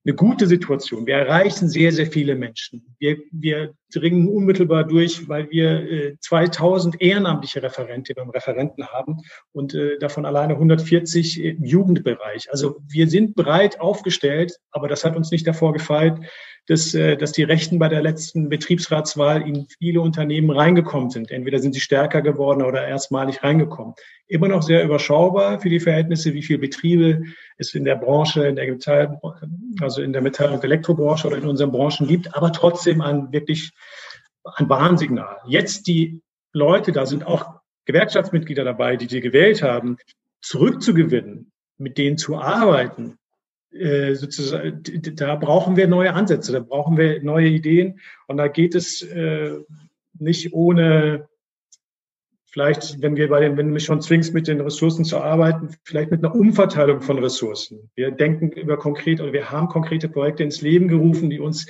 eine gute Situation. Wir erreichen sehr, sehr viele Menschen. Wir, wir dringen unmittelbar durch, weil wir äh, 2000 ehrenamtliche Referentinnen und Referenten haben und äh, davon alleine 140 im Jugendbereich. Also wir sind breit aufgestellt, aber das hat uns nicht davor gefeit, dass, äh, dass die Rechten bei der letzten Betriebsratswahl in viele Unternehmen reingekommen sind. Entweder sind sie stärker geworden oder erstmalig reingekommen. Immer noch sehr überschaubar für die Verhältnisse, wie viele Betriebe es in der Branche, in der Metall, also in der Metall- und Elektrobranche oder in unseren Branchen gibt, aber trotzdem ein wirklich ein Warnsignal. Jetzt die Leute, da sind auch Gewerkschaftsmitglieder dabei, die sie gewählt haben, zurückzugewinnen, mit denen zu arbeiten, äh, sozusagen, da brauchen wir neue Ansätze, da brauchen wir neue Ideen und da geht es äh, nicht ohne vielleicht, wenn wir bei den, wenn du mich schon zwingst, mit den Ressourcen zu arbeiten, vielleicht mit einer Umverteilung von Ressourcen. Wir denken über konkret oder wir haben konkrete Projekte ins Leben gerufen, die uns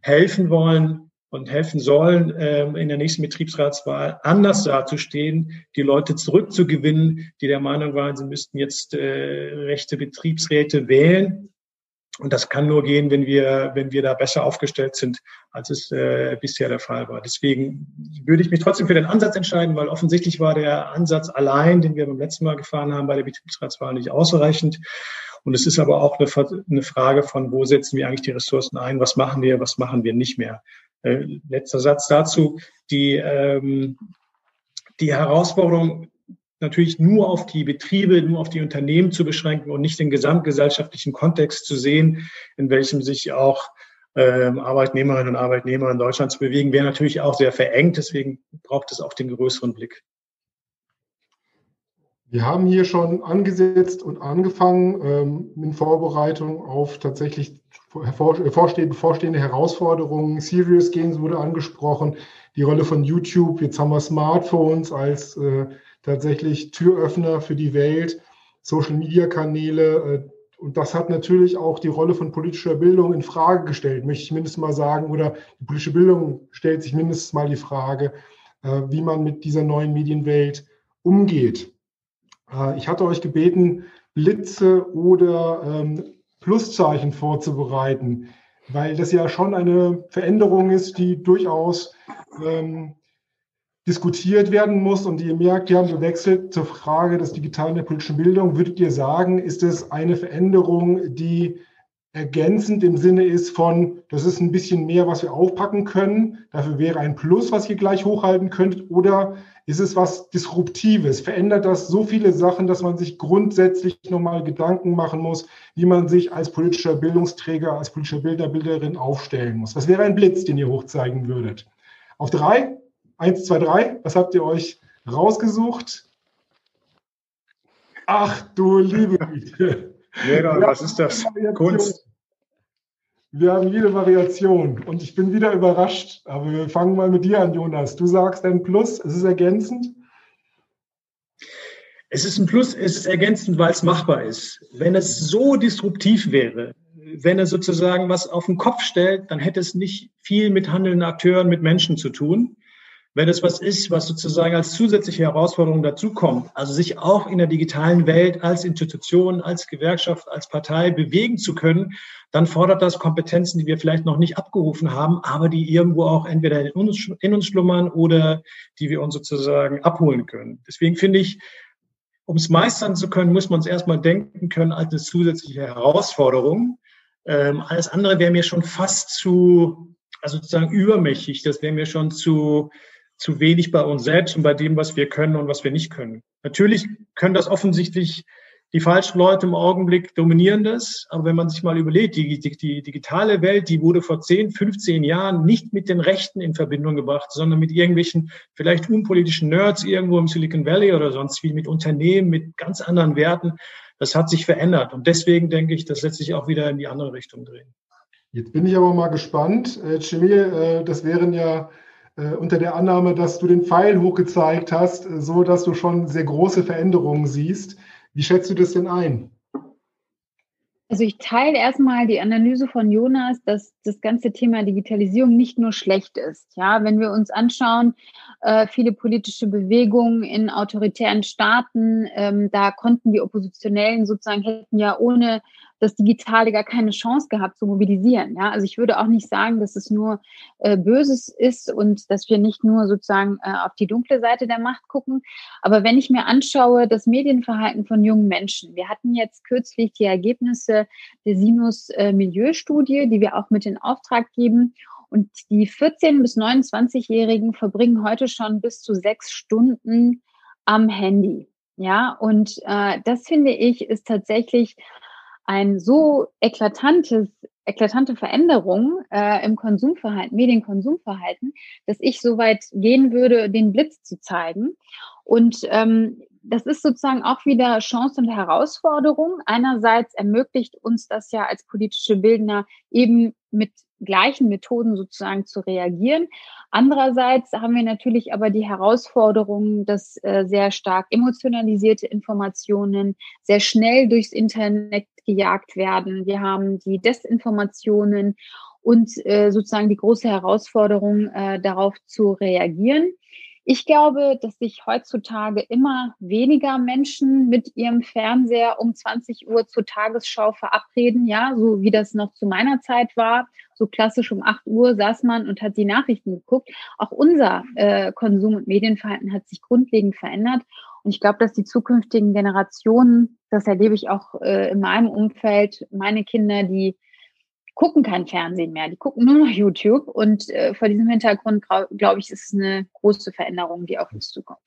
helfen wollen, und helfen sollen, ähm, in der nächsten Betriebsratswahl anders dazustehen, die Leute zurückzugewinnen, die der Meinung waren, sie müssten jetzt äh, rechte Betriebsräte wählen. Und das kann nur gehen, wenn wir, wenn wir da besser aufgestellt sind, als es äh, bisher der Fall war. Deswegen würde ich mich trotzdem für den Ansatz entscheiden, weil offensichtlich war der Ansatz allein, den wir beim letzten Mal gefahren haben, bei der Betriebsratswahl nicht ausreichend. Und es ist aber auch eine, eine Frage von, wo setzen wir eigentlich die Ressourcen ein, was machen wir, was machen wir nicht mehr. Äh, letzter Satz dazu. Die, ähm, die Herausforderung natürlich nur auf die Betriebe, nur auf die Unternehmen zu beschränken und nicht den gesamtgesellschaftlichen Kontext zu sehen, in welchem sich auch ähm, Arbeitnehmerinnen und Arbeitnehmer in Deutschland zu bewegen, wäre natürlich auch sehr verengt. Deswegen braucht es auch den größeren Blick. Wir haben hier schon angesetzt und angefangen ähm, in Vorbereitung auf tatsächlich vorstehende, bevorstehende Herausforderungen. Serious Games wurde angesprochen, die Rolle von YouTube. Jetzt haben wir Smartphones als äh, tatsächlich Türöffner für die Welt, Social-Media-Kanäle. Äh, und das hat natürlich auch die Rolle von politischer Bildung in Frage gestellt, möchte ich mindestens mal sagen. Oder die politische Bildung stellt sich mindestens mal die Frage, äh, wie man mit dieser neuen Medienwelt umgeht. Äh, ich hatte euch gebeten, Blitze oder ähm, Pluszeichen vorzubereiten, weil das ja schon eine Veränderung ist, die durchaus ähm, diskutiert werden muss. Und ihr merkt, wir haben gewechselt zur Frage des digitalen der politischen Bildung. Würdet ihr sagen, ist es eine Veränderung, die ergänzend im Sinne ist von, das ist ein bisschen mehr, was wir aufpacken können, dafür wäre ein Plus, was ihr gleich hochhalten könntet, oder ist es was Disruptives? Verändert das so viele Sachen, dass man sich grundsätzlich nochmal Gedanken machen muss, wie man sich als politischer Bildungsträger, als politischer Bilder, Bilderin aufstellen muss? Was wäre ein Blitz, den ihr hochzeigen würdet? Auf drei? Eins, zwei, drei. Was habt ihr euch rausgesucht? Ach du liebe Güte. Lehrer, was ist das? Kunst. Wir haben jede Variation und ich bin wieder überrascht. Aber wir fangen mal mit dir an, Jonas. Du sagst ein Plus, es ist ergänzend. Es ist ein Plus, es ist ergänzend, weil es machbar ist. Wenn es so disruptiv wäre, wenn es sozusagen was auf den Kopf stellt, dann hätte es nicht viel mit handelnden Akteuren, mit Menschen zu tun. Wenn es was ist, was sozusagen als zusätzliche Herausforderung dazukommt, also sich auch in der digitalen Welt als Institution, als Gewerkschaft, als Partei bewegen zu können dann fordert das Kompetenzen, die wir vielleicht noch nicht abgerufen haben, aber die irgendwo auch entweder in uns, in uns schlummern oder die wir uns sozusagen abholen können. Deswegen finde ich, um es meistern zu können, muss man es erstmal denken können als eine zusätzliche Herausforderung. Ähm, alles andere wäre mir schon fast zu, also sozusagen übermächtig. Das wäre mir schon zu, zu wenig bei uns selbst und bei dem, was wir können und was wir nicht können. Natürlich können das offensichtlich die falschen Leute im Augenblick dominieren das. Aber wenn man sich mal überlegt, die, die, die digitale Welt, die wurde vor 10, 15 Jahren nicht mit den Rechten in Verbindung gebracht, sondern mit irgendwelchen vielleicht unpolitischen Nerds irgendwo im Silicon Valley oder sonst wie, mit Unternehmen, mit ganz anderen Werten. Das hat sich verändert. Und deswegen denke ich, das lässt sich auch wieder in die andere Richtung drehen. Jetzt bin ich aber mal gespannt. Äh, äh, das wären ja unter der Annahme, dass du den Pfeil hochgezeigt hast, so dass du schon sehr große Veränderungen siehst. Wie schätzt du das denn ein? Also ich teile erstmal die Analyse von Jonas, dass das ganze Thema Digitalisierung nicht nur schlecht ist. Ja, wenn wir uns anschauen, äh, viele politische Bewegungen in autoritären Staaten, ähm, da konnten die Oppositionellen sozusagen hätten ja ohne das Digitale gar keine Chance gehabt zu mobilisieren. Ja, also ich würde auch nicht sagen, dass es nur äh, Böses ist und dass wir nicht nur sozusagen äh, auf die dunkle Seite der Macht gucken. Aber wenn ich mir anschaue, das Medienverhalten von jungen Menschen, wir hatten jetzt kürzlich die Ergebnisse der Sinus äh, die wir auch mit in Auftrag geben. Und die 14- bis 29-Jährigen verbringen heute schon bis zu sechs Stunden am Handy. Ja, und äh, das finde ich ist tatsächlich ein so eklatantes, eklatante Veränderung äh, im Konsumverhalten, Medienkonsumverhalten, dass ich so weit gehen würde, den Blitz zu zeigen. Und ähm, das ist sozusagen auch wieder Chance und Herausforderung. Einerseits ermöglicht uns das ja als politische Bildner eben mit gleichen Methoden sozusagen zu reagieren. Andererseits haben wir natürlich aber die Herausforderung, dass äh, sehr stark emotionalisierte Informationen sehr schnell durchs Internet gejagt werden. Wir haben die Desinformationen und äh, sozusagen die große Herausforderung, äh, darauf zu reagieren. Ich glaube, dass sich heutzutage immer weniger Menschen mit ihrem Fernseher um 20 Uhr zur Tagesschau verabreden, ja, so wie das noch zu meiner Zeit war. So klassisch um 8 Uhr saß man und hat die Nachrichten geguckt. Auch unser äh, Konsum- und Medienverhalten hat sich grundlegend verändert. Und ich glaube, dass die zukünftigen Generationen, das erlebe ich auch äh, in meinem Umfeld, meine Kinder, die gucken kein Fernsehen mehr, die gucken nur noch YouTube. Und äh, vor diesem Hintergrund, glaube ich, ist es eine große Veränderung, die auf uns zukommt.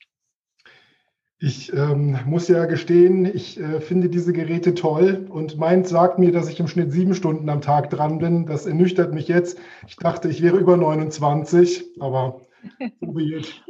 Ich ähm, muss ja gestehen, ich äh, finde diese Geräte toll und meins sagt mir, dass ich im Schnitt sieben Stunden am Tag dran bin. Das ernüchtert mich jetzt. Ich dachte, ich wäre über 29, aber [LAUGHS] so weird.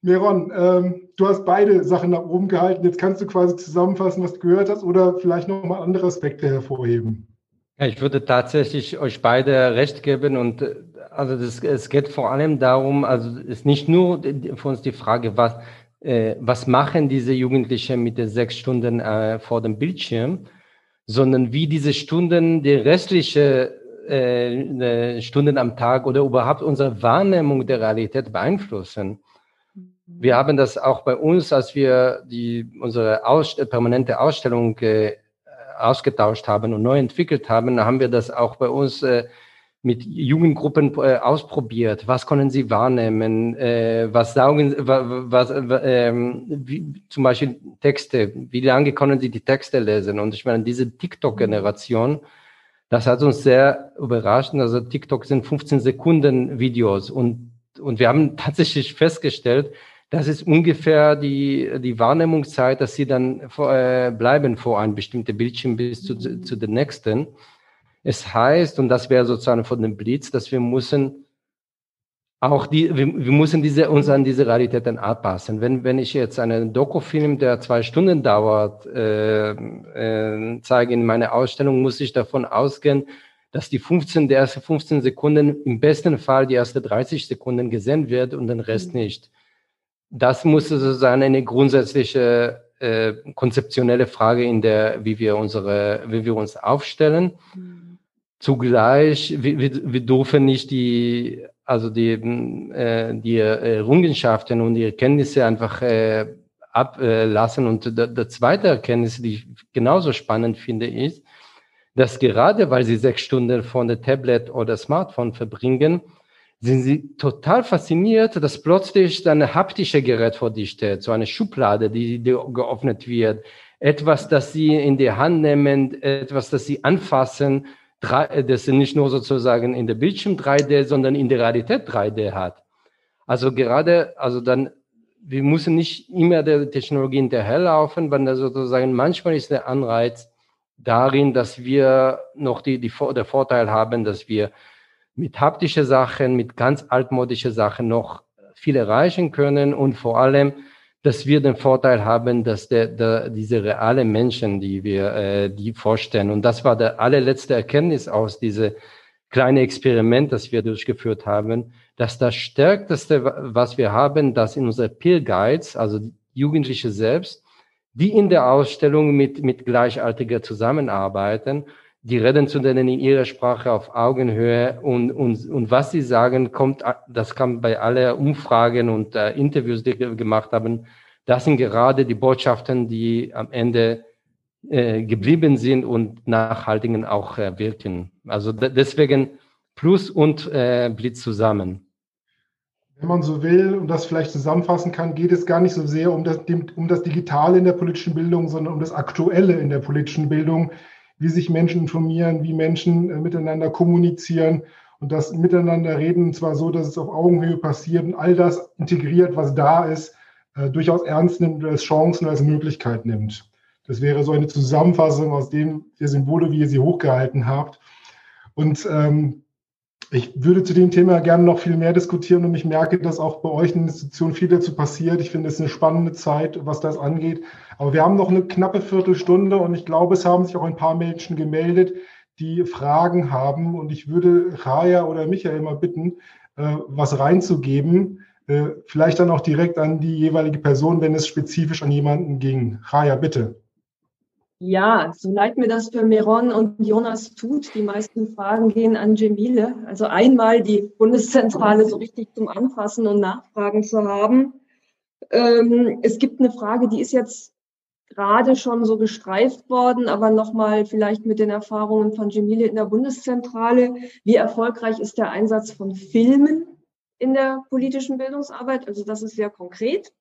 Meron, ähm, du hast beide Sachen nach oben gehalten. Jetzt kannst du quasi zusammenfassen, was du gehört hast oder vielleicht nochmal andere Aspekte hervorheben. Ich würde tatsächlich euch beide recht geben und äh, also das, es geht vor allem darum, also es ist nicht nur für uns die Frage, was, äh, was machen diese Jugendlichen mit den sechs Stunden äh, vor dem Bildschirm, sondern wie diese Stunden, die restliche äh, Stunden am Tag oder überhaupt unsere Wahrnehmung der Realität beeinflussen. Wir haben das auch bei uns, als wir die, unsere Aus, permanente Ausstellung äh, ausgetauscht haben und neu entwickelt haben, haben wir das auch bei uns äh, mit Jugendgruppen äh, ausprobiert. Was können sie wahrnehmen? Äh, was saugen, was, äh, wie, zum Beispiel Texte. Wie lange können sie die Texte lesen? Und ich meine, diese TikTok-Generation, das hat uns sehr überrascht. Also TikTok sind 15 Sekunden Videos und, und wir haben [LAUGHS] tatsächlich festgestellt, das ist ungefähr die, die Wahrnehmungszeit, dass sie dann vor, äh, bleiben vor einem bestimmten Bildschirm bis zu, zu den nächsten. Es heißt, und das wäre sozusagen von dem Blitz, dass wir müssen auch die, wir, wir müssen diese, uns an diese Realitäten anpassen. Wenn, wenn ich jetzt einen Dokufilm, der zwei Stunden dauert, äh, äh, zeige in meiner Ausstellung, muss ich davon ausgehen, dass die 15, der erste 15 Sekunden, im besten Fall die erste 30 Sekunden gesehen wird und den Rest mhm. nicht das muss sozusagen eine grundsätzliche äh, konzeptionelle Frage in der, wie wir unsere, wie wir uns aufstellen. Mhm. Zugleich, wir, wir, wir dürfen nicht die, also die, äh, die Errungenschaften und die Erkenntnisse einfach äh, ablassen. Und der, der zweite Erkenntnis, die ich genauso spannend finde, ist, dass gerade weil sie sechs Stunden von der Tablet oder Smartphone verbringen, sind sie total fasziniert, dass plötzlich ein haptische Gerät vor dir steht, so eine Schublade, die, die geöffnet wird. etwas, das sie in die Hand nehmen, etwas, das sie anfassen, das nicht nur sozusagen in der Bildschirm 3D, sondern in der Realität 3D hat. Also gerade, also dann, wir müssen nicht immer der Technologie hinterherlaufen, weil sozusagen manchmal ist der Anreiz darin, dass wir noch die, die, der Vorteil haben, dass wir mit haptischen Sachen, mit ganz altmodischen Sachen noch viel erreichen können und vor allem, dass wir den Vorteil haben, dass der, der, diese reale Menschen, die wir äh, die vorstellen, und das war der allerletzte Erkenntnis aus diesem kleinen Experiment, das wir durchgeführt haben, dass das Stärkste, was wir haben, dass in unseren Peer Guides, also Jugendliche selbst, die in der Ausstellung mit, mit Gleichaltriger zusammenarbeiten die reden zu denen in ihrer Sprache auf Augenhöhe und, und, und was sie sagen, kommt, das kam bei aller Umfragen und äh, Interviews, die wir gemacht haben, das sind gerade die Botschaften, die am Ende äh, geblieben sind und nachhaltigen auch äh, wirken. Also deswegen Plus und äh, Blitz zusammen. Wenn man so will und das vielleicht zusammenfassen kann, geht es gar nicht so sehr um das, um das Digitale in der politischen Bildung, sondern um das Aktuelle in der politischen Bildung wie sich Menschen informieren, wie Menschen äh, miteinander kommunizieren und das Miteinander reden zwar so, dass es auf Augenhöhe passiert und all das integriert, was da ist, äh, durchaus ernst nimmt und als Chancen, als Möglichkeit nimmt. Das wäre so eine Zusammenfassung aus dem der Symbole, wie ihr sie hochgehalten habt. Und ähm, ich würde zu dem Thema gerne noch viel mehr diskutieren und ich merke, dass auch bei euch in der Institution viel dazu passiert. Ich finde es eine spannende Zeit, was das angeht. Aber wir haben noch eine knappe Viertelstunde und ich glaube, es haben sich auch ein paar Menschen gemeldet, die Fragen haben. Und ich würde Raya oder Michael mal bitten, äh, was reinzugeben. Äh, vielleicht dann auch direkt an die jeweilige Person, wenn es spezifisch an jemanden ging. Raya, bitte. Ja, so leid mir das für Meron und Jonas tut. Die meisten Fragen gehen an Jemile. Also einmal die Bundeszentrale so richtig zum Anfassen und Nachfragen zu haben. Ähm, es gibt eine Frage, die ist jetzt gerade schon so gestreift worden, aber nochmal vielleicht mit den Erfahrungen von Jemile in der Bundeszentrale. Wie erfolgreich ist der Einsatz von Filmen in der politischen Bildungsarbeit? Also das ist sehr konkret.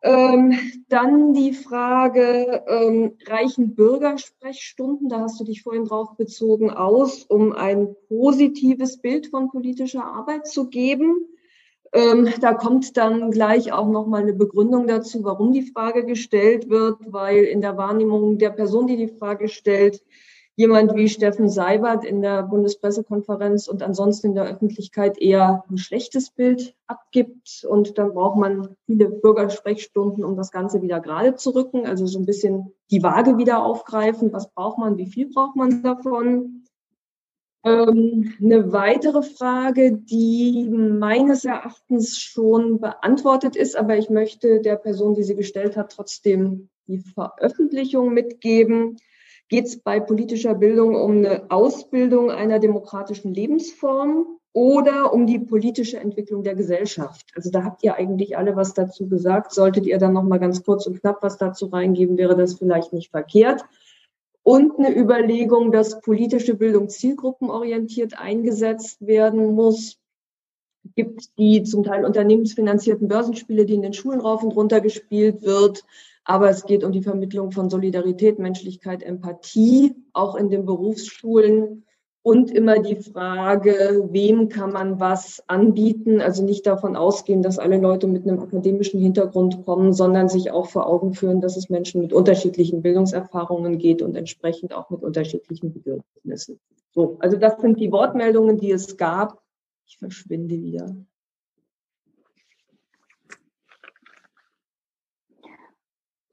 Ähm, dann die Frage, ähm, reichen Bürgersprechstunden, da hast du dich vorhin drauf bezogen, aus, um ein positives Bild von politischer Arbeit zu geben? Ähm, da kommt dann gleich auch nochmal eine Begründung dazu, warum die Frage gestellt wird, weil in der Wahrnehmung der Person, die die Frage stellt, jemand wie Steffen Seibert in der Bundespressekonferenz und ansonsten in der Öffentlichkeit eher ein schlechtes Bild abgibt. Und dann braucht man viele Bürgersprechstunden, um das Ganze wieder gerade zu rücken. Also so ein bisschen die Waage wieder aufgreifen. Was braucht man? Wie viel braucht man davon? Ähm, eine weitere Frage, die meines Erachtens schon beantwortet ist, aber ich möchte der Person, die sie gestellt hat, trotzdem die Veröffentlichung mitgeben geht es bei politischer Bildung um eine Ausbildung einer demokratischen Lebensform oder um die politische Entwicklung der Gesellschaft. Also da habt ihr eigentlich alle was dazu gesagt. Solltet ihr dann noch mal ganz kurz und knapp was dazu reingeben, wäre das vielleicht nicht verkehrt. Und eine Überlegung, dass politische Bildung zielgruppenorientiert eingesetzt werden muss. Gibt die zum Teil unternehmensfinanzierten Börsenspiele, die in den Schulen rauf und runter gespielt wird, aber es geht um die Vermittlung von Solidarität, Menschlichkeit, Empathie, auch in den Berufsschulen. Und immer die Frage, wem kann man was anbieten? Also nicht davon ausgehen, dass alle Leute mit einem akademischen Hintergrund kommen, sondern sich auch vor Augen führen, dass es Menschen mit unterschiedlichen Bildungserfahrungen geht und entsprechend auch mit unterschiedlichen Bedürfnissen. So, also das sind die Wortmeldungen, die es gab. Ich verschwinde wieder.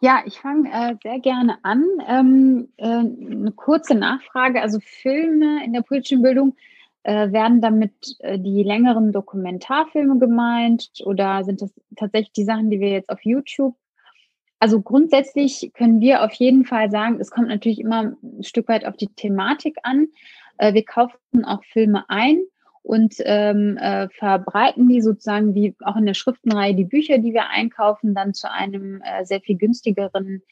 Ja, ich fange äh, sehr gerne an. Ähm, äh, eine kurze Nachfrage. Also Filme in der politischen Bildung, äh, werden damit äh, die längeren Dokumentarfilme gemeint oder sind das tatsächlich die Sachen, die wir jetzt auf YouTube? Also grundsätzlich können wir auf jeden Fall sagen, es kommt natürlich immer ein Stück weit auf die Thematik an. Äh, wir kaufen auch Filme ein und ähm, äh, verbreiten die sozusagen wie auch in der Schriftenreihe die Bücher, die wir einkaufen, dann zu einem äh, sehr viel günstigeren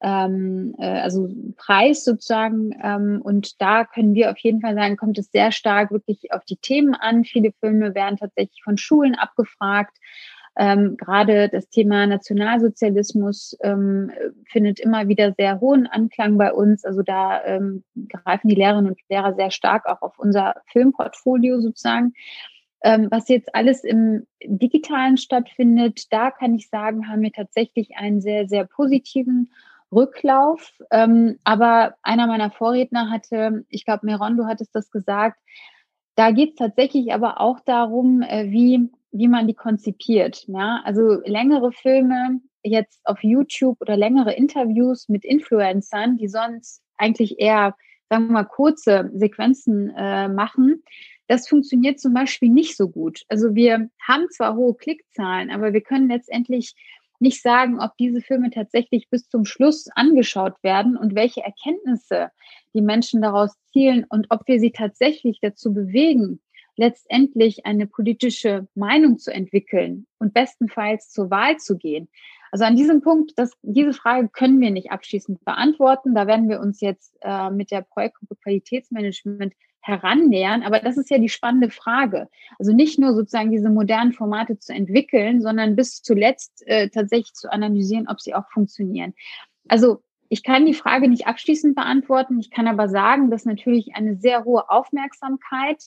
ähm, äh, also Preis sozusagen. Ähm, und da können wir auf jeden Fall sagen, kommt es sehr stark wirklich auf die Themen an. Viele Filme werden tatsächlich von Schulen abgefragt. Ähm, gerade das Thema Nationalsozialismus ähm, findet immer wieder sehr hohen Anklang bei uns. Also da ähm, greifen die Lehrerinnen und Lehrer sehr stark auch auf unser Filmportfolio sozusagen. Ähm, was jetzt alles im Digitalen stattfindet, da kann ich sagen, haben wir tatsächlich einen sehr, sehr positiven Rücklauf. Ähm, aber einer meiner Vorredner hatte, ich glaube, Meron, du hattest das gesagt, da geht es tatsächlich aber auch darum, äh, wie wie man die konzipiert. Ja? Also längere Filme jetzt auf YouTube oder längere Interviews mit Influencern, die sonst eigentlich eher, sagen wir mal, kurze Sequenzen äh, machen. Das funktioniert zum Beispiel nicht so gut. Also wir haben zwar hohe Klickzahlen, aber wir können letztendlich nicht sagen, ob diese Filme tatsächlich bis zum Schluss angeschaut werden und welche Erkenntnisse die Menschen daraus zielen und ob wir sie tatsächlich dazu bewegen, letztendlich eine politische Meinung zu entwickeln und bestenfalls zur Wahl zu gehen. Also an diesem Punkt, das, diese Frage können wir nicht abschließend beantworten. Da werden wir uns jetzt äh, mit der Projektgruppe Qualitätsmanagement herannähern. Aber das ist ja die spannende Frage. Also nicht nur sozusagen diese modernen Formate zu entwickeln, sondern bis zuletzt äh, tatsächlich zu analysieren, ob sie auch funktionieren. Also ich kann die Frage nicht abschließend beantworten. Ich kann aber sagen, dass natürlich eine sehr hohe Aufmerksamkeit,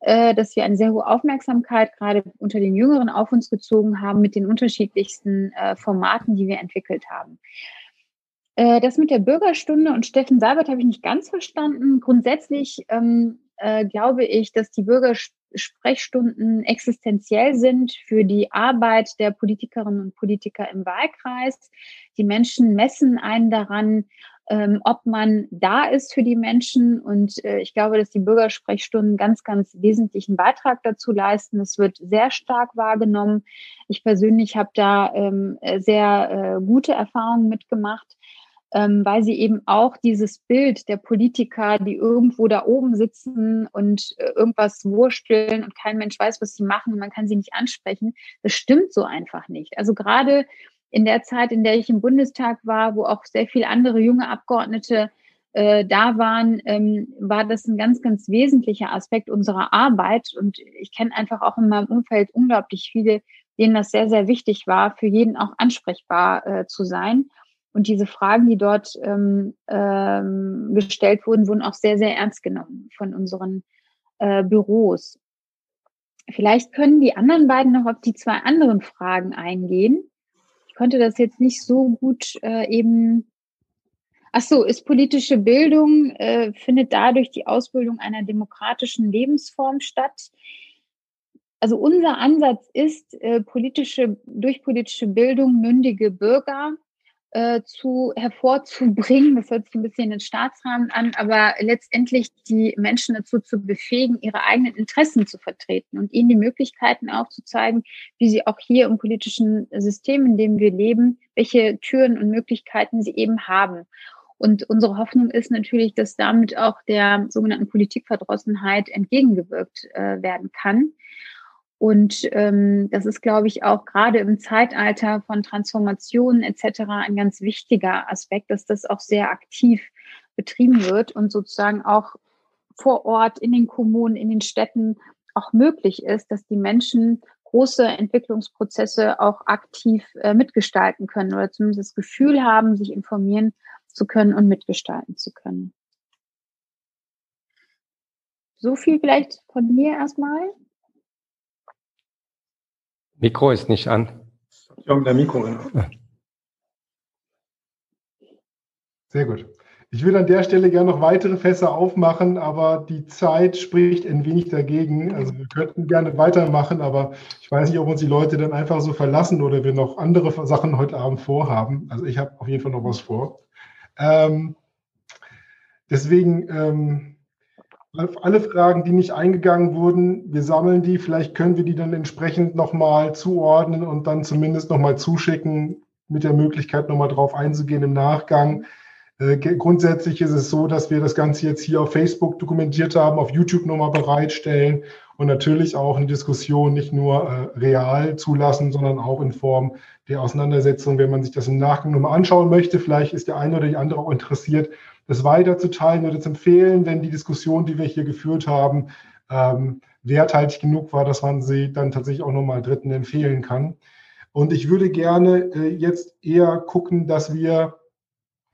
äh, dass wir eine sehr hohe Aufmerksamkeit gerade unter den Jüngeren auf uns gezogen haben mit den unterschiedlichsten äh, Formaten, die wir entwickelt haben. Äh, das mit der Bürgerstunde und Steffen Seibert habe ich nicht ganz verstanden. Grundsätzlich ähm, äh, glaube ich, dass die Bürgersprechstunden existenziell sind für die Arbeit der Politikerinnen und Politiker im Wahlkreis. Die Menschen messen einen daran, ähm, ob man da ist für die Menschen. Und äh, ich glaube, dass die Bürgersprechstunden ganz, ganz wesentlichen Beitrag dazu leisten. Es wird sehr stark wahrgenommen. Ich persönlich habe da ähm, sehr äh, gute Erfahrungen mitgemacht ähm, weil sie eben auch dieses Bild der Politiker, die irgendwo da oben sitzen und äh, irgendwas wursteln und kein Mensch weiß, was sie machen und man kann sie nicht ansprechen, das stimmt so einfach nicht. Also gerade in der Zeit, in der ich im Bundestag war, wo auch sehr viele andere junge Abgeordnete äh, da waren, ähm, war das ein ganz, ganz wesentlicher Aspekt unserer Arbeit. Und ich kenne einfach auch in meinem Umfeld unglaublich viele, denen das sehr, sehr wichtig war, für jeden auch ansprechbar äh, zu sein. Und diese Fragen, die dort ähm, ähm, gestellt wurden, wurden auch sehr, sehr ernst genommen von unseren äh, Büros. Vielleicht können die anderen beiden noch auf die zwei anderen Fragen eingehen. Ich konnte das jetzt nicht so gut äh, eben. Ach so, ist politische Bildung, äh, findet dadurch die Ausbildung einer demokratischen Lebensform statt? Also unser Ansatz ist, äh, politische, durch politische Bildung mündige Bürger äh, zu hervorzubringen. Das hört sich ein bisschen in den Staatsrahmen an, aber letztendlich die Menschen dazu zu befähigen, ihre eigenen Interessen zu vertreten und ihnen die Möglichkeiten aufzuzeigen, wie sie auch hier im politischen System, in dem wir leben, welche Türen und Möglichkeiten sie eben haben. Und unsere Hoffnung ist natürlich, dass damit auch der sogenannten Politikverdrossenheit entgegengewirkt äh, werden kann. Und ähm, das ist, glaube ich, auch gerade im Zeitalter von Transformationen etc. ein ganz wichtiger Aspekt, dass das auch sehr aktiv betrieben wird und sozusagen auch vor Ort in den Kommunen, in den Städten auch möglich ist, dass die Menschen große Entwicklungsprozesse auch aktiv äh, mitgestalten können oder zumindest das Gefühl haben, sich informieren zu können und mitgestalten zu können. So viel vielleicht von mir erstmal. Mikro ist nicht an. Jong, der Mikro. Sehr gut. Ich will an der Stelle gerne noch weitere Fässer aufmachen, aber die Zeit spricht ein wenig dagegen. Also wir könnten gerne weitermachen, aber ich weiß nicht, ob uns die Leute dann einfach so verlassen oder wir noch andere Sachen heute Abend vorhaben. Also ich habe auf jeden Fall noch was vor. Ähm, deswegen ähm, alle Fragen, die nicht eingegangen wurden, wir sammeln die. Vielleicht können wir die dann entsprechend nochmal zuordnen und dann zumindest nochmal zuschicken, mit der Möglichkeit nochmal drauf einzugehen im Nachgang. Äh, grundsätzlich ist es so, dass wir das Ganze jetzt hier auf Facebook dokumentiert haben, auf YouTube nochmal bereitstellen und natürlich auch eine Diskussion nicht nur äh, real zulassen, sondern auch in Form der Auseinandersetzung, wenn man sich das im Nachgang nochmal anschauen möchte. Vielleicht ist der eine oder die andere auch interessiert, das weiterzuteilen oder zu empfehlen, wenn die Diskussion, die wir hier geführt haben, ähm, werthaltig genug war, dass man sie dann tatsächlich auch nochmal Dritten empfehlen kann. Und ich würde gerne äh, jetzt eher gucken, dass wir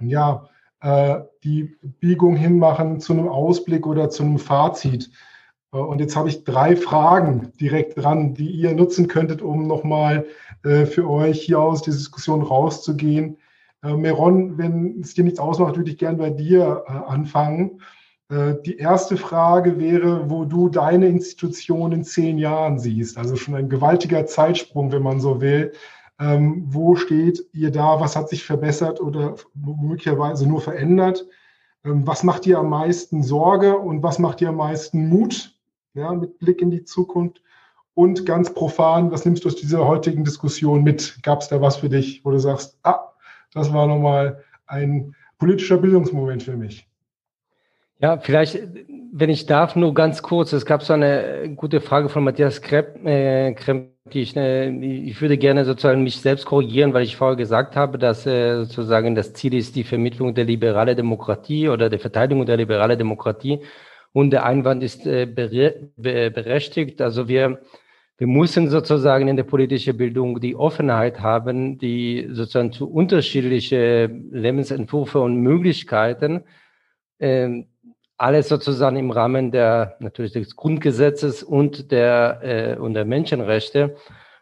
ja äh, die Biegung hinmachen zu einem Ausblick oder zu einem Fazit. Äh, und jetzt habe ich drei Fragen direkt dran, die ihr nutzen könntet, um nochmal äh, für euch hier aus der Diskussion rauszugehen. Äh, Meron, wenn es dir nichts ausmacht, würde ich gerne bei dir äh, anfangen. Äh, die erste Frage wäre, wo du deine Institution in zehn Jahren siehst. Also schon ein gewaltiger Zeitsprung, wenn man so will. Ähm, wo steht ihr da? Was hat sich verbessert oder möglicherweise nur verändert? Ähm, was macht dir am meisten Sorge und was macht dir am meisten Mut ja, mit Blick in die Zukunft? Und ganz profan, was nimmst du aus dieser heutigen Diskussion mit? Gab es da was für dich, wo du sagst, ah, das war nochmal ein politischer Bildungsmoment für mich? Ja, vielleicht, wenn ich darf, nur ganz kurz. Es gab so eine gute Frage von Matthias Krepp, äh, Kremp, die ich, äh, ich würde gerne sozusagen mich selbst korrigieren, weil ich vorher gesagt habe, dass äh, sozusagen das Ziel ist die Vermittlung der liberalen Demokratie oder der Verteidigung der liberalen Demokratie. Und der Einwand ist äh, berechtigt. Also wir, wir müssen sozusagen in der politischen Bildung die Offenheit haben, die sozusagen zu unterschiedliche Lebensentwürfe und Möglichkeiten äh, alles sozusagen im Rahmen der natürlich des Grundgesetzes und der äh, und der Menschenrechte.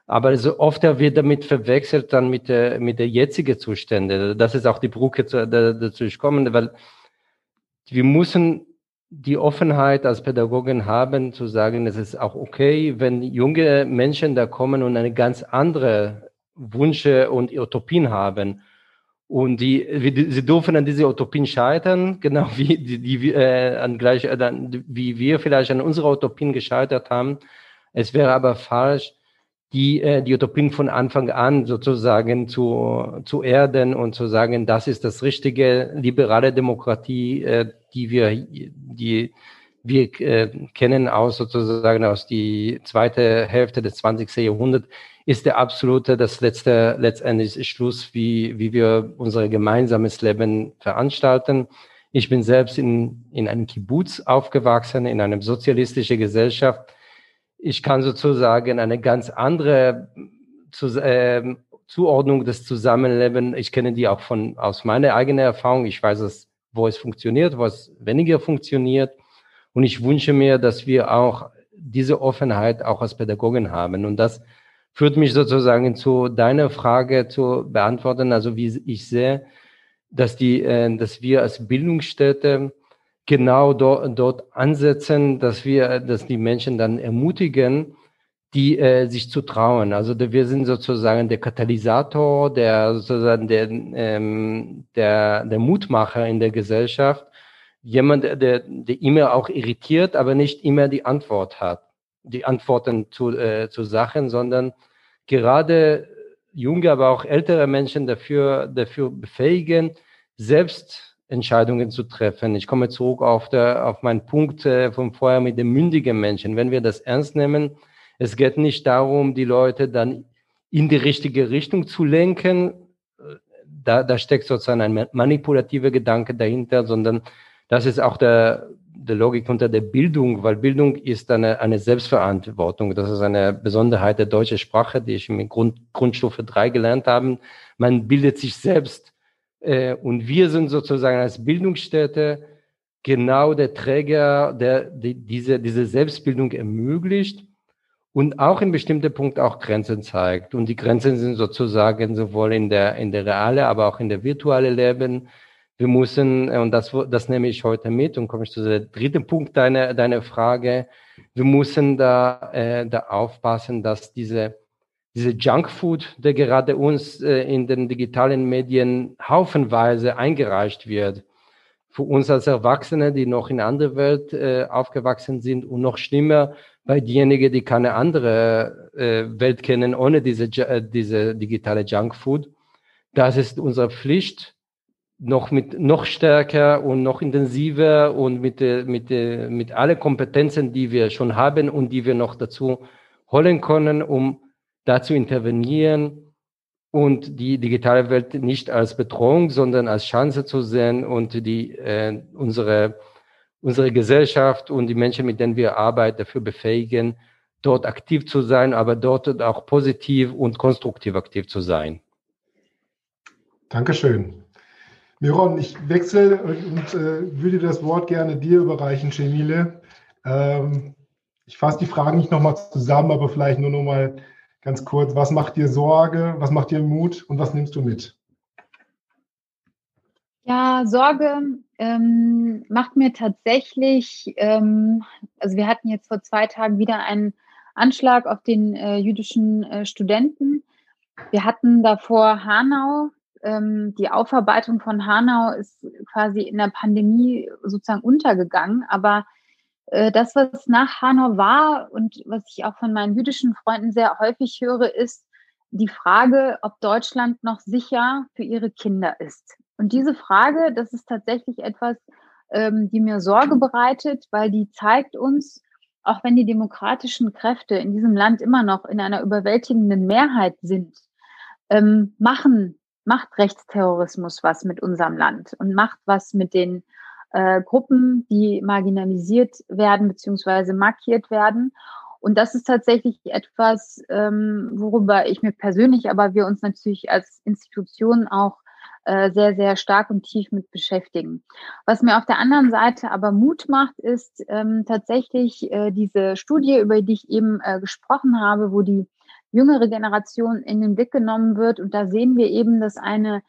Aber so oft wird damit verwechselt dann mit der mit der jetzigen Zustände. Das ist auch die Brücke zu, dazu kommen, weil wir müssen die Offenheit als Pädagogen haben, zu sagen, es ist auch okay, wenn junge Menschen da kommen und eine ganz andere Wünsche und Utopien haben und die, sie dürfen an diese Utopien scheitern, [LAUGHS] genau wie, die, die, äh, an gleich, äh, wie wir vielleicht an unserer Utopien gescheitert haben. Es wäre aber falsch, die, äh, die Utopien von Anfang an sozusagen zu, zu erden und zu sagen, das ist das richtige liberale Demokratie, äh, die wir, die wir äh, kennen aus sozusagen aus die zweite Hälfte des 20. Jahrhunderts ist der absolute, das letzte, letztendlich Schluss, wie, wie wir unser gemeinsames Leben veranstalten. Ich bin selbst in, in einem Kibbutz aufgewachsen, in einer sozialistischen Gesellschaft. Ich kann sozusagen eine ganz andere zu, äh, Zuordnung des Zusammenlebens. Ich kenne die auch von, aus meiner eigenen Erfahrung. Ich weiß es, wo es funktioniert, wo es weniger funktioniert. Und ich wünsche mir, dass wir auch diese Offenheit auch als Pädagogen haben und das führt mich sozusagen zu deiner Frage zu beantworten. Also wie ich sehe, dass die, äh, dass wir als Bildungsstätte genau dort, dort ansetzen, dass wir, dass die Menschen dann ermutigen, die äh, sich zu trauen. Also wir sind sozusagen der Katalysator, der sozusagen der, ähm, der, der Mutmacher in der Gesellschaft. Jemand, der, der immer auch irritiert, aber nicht immer die Antwort hat die Antworten zu, äh, zu Sachen, sondern gerade junge, aber auch ältere Menschen dafür, dafür befähigen, selbst Entscheidungen zu treffen. Ich komme zurück auf, der, auf meinen Punkt äh, von vorher mit den mündigen Menschen. Wenn wir das ernst nehmen, es geht nicht darum, die Leute dann in die richtige Richtung zu lenken. Da, da steckt sozusagen ein manipulativer Gedanke dahinter, sondern das ist auch der, der Logik unter der Bildung, weil Bildung ist eine, eine Selbstverantwortung. Das ist eine Besonderheit der deutschen Sprache, die ich in Grund, Grundstufe 3 gelernt habe. Man bildet sich selbst äh, und wir sind sozusagen als Bildungsstätte genau der Träger, der die, diese, diese Selbstbildung ermöglicht und auch in bestimmten Punkten auch Grenzen zeigt. Und die Grenzen sind sozusagen sowohl in der, in der reale, aber auch in der virtuelle Leben wir müssen, äh, und das, das nehme ich heute mit und komme ich zu dem dritten Punkt deiner, deiner Frage, wir müssen da, äh, da aufpassen, dass diese, diese Junkfood, der gerade uns äh, in den digitalen Medien haufenweise eingereicht wird, für uns als Erwachsene, die noch in anderer Welt äh, aufgewachsen sind und noch schlimmer bei denjenigen, die keine andere äh, Welt kennen ohne diese, äh, diese digitale Junkfood. Das ist unsere Pflicht, noch mit noch stärker und noch intensiver und mit mit mit alle Kompetenzen, die wir schon haben und die wir noch dazu holen können, um da zu intervenieren und die digitale Welt nicht als Bedrohung, sondern als Chance zu sehen und die äh, unsere unsere Gesellschaft und die Menschen, mit denen wir arbeiten, dafür befähigen, dort aktiv zu sein, aber dort auch positiv und konstruktiv aktiv zu sein. Dankeschön. Miron, ich wechsle und äh, würde das Wort gerne dir überreichen, Cemile. Ähm, ich fasse die Fragen nicht nochmal zusammen, aber vielleicht nur nochmal ganz kurz. Was macht dir Sorge? Was macht dir Mut? Und was nimmst du mit? Ja, Sorge ähm, macht mir tatsächlich, ähm, also wir hatten jetzt vor zwei Tagen wieder einen Anschlag auf den äh, jüdischen äh, Studenten. Wir hatten davor Hanau. Ähm, die Aufarbeitung von Hanau ist quasi in der Pandemie sozusagen untergegangen, aber das, was nach Hanau war und was ich auch von meinen jüdischen Freunden sehr häufig höre, ist die Frage, ob Deutschland noch sicher für ihre Kinder ist. Und diese Frage, das ist tatsächlich etwas, ähm, die mir Sorge bereitet, weil die zeigt uns, auch wenn die demokratischen Kräfte in diesem Land immer noch in einer überwältigenden Mehrheit sind, ähm, machen, macht Rechtsterrorismus was mit unserem Land und macht was mit den äh, Gruppen, die marginalisiert werden bzw. markiert werden. Und das ist tatsächlich etwas, ähm, worüber ich mir persönlich, aber wir uns natürlich als Institution auch äh, sehr, sehr stark und tief mit beschäftigen. Was mir auf der anderen Seite aber Mut macht, ist ähm, tatsächlich äh, diese Studie, über die ich eben äh, gesprochen habe, wo die jüngere Generation in den Blick genommen wird. Und da sehen wir eben, dass eine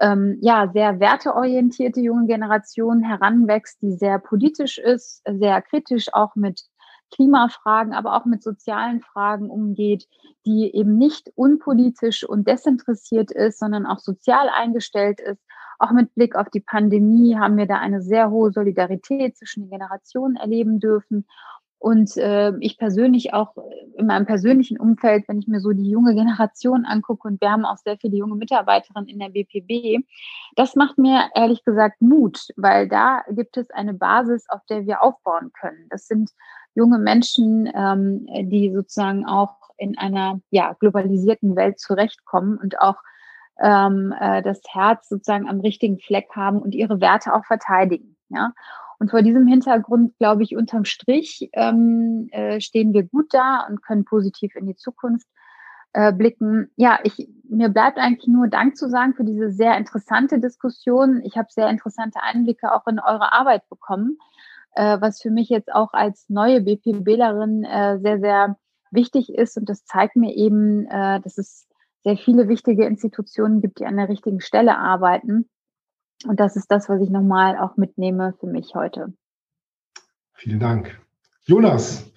ähm, ja, sehr werteorientierte junge Generation heranwächst, die sehr politisch ist, sehr kritisch auch mit Klimafragen, aber auch mit sozialen Fragen umgeht, die eben nicht unpolitisch und desinteressiert ist, sondern auch sozial eingestellt ist. Auch mit Blick auf die Pandemie haben wir da eine sehr hohe Solidarität zwischen den Generationen erleben dürfen. Und äh, ich persönlich auch in meinem persönlichen Umfeld, wenn ich mir so die junge Generation angucke, und wir haben auch sehr viele junge Mitarbeiterinnen in der BPB, das macht mir ehrlich gesagt Mut, weil da gibt es eine Basis, auf der wir aufbauen können. Das sind junge Menschen, ähm, die sozusagen auch in einer ja, globalisierten Welt zurechtkommen und auch ähm, äh, das Herz sozusagen am richtigen Fleck haben und ihre Werte auch verteidigen. Ja? Und vor diesem Hintergrund, glaube ich, unterm Strich ähm, äh, stehen wir gut da und können positiv in die Zukunft äh, blicken. Ja, ich, mir bleibt eigentlich nur Dank zu sagen für diese sehr interessante Diskussion. Ich habe sehr interessante Einblicke auch in eure Arbeit bekommen, äh, was für mich jetzt auch als neue BPBlerin äh, sehr, sehr wichtig ist. Und das zeigt mir eben, äh, dass es sehr viele wichtige Institutionen gibt, die an der richtigen Stelle arbeiten und das ist das, was ich nochmal auch mitnehme für mich heute. Vielen Dank. Jonas,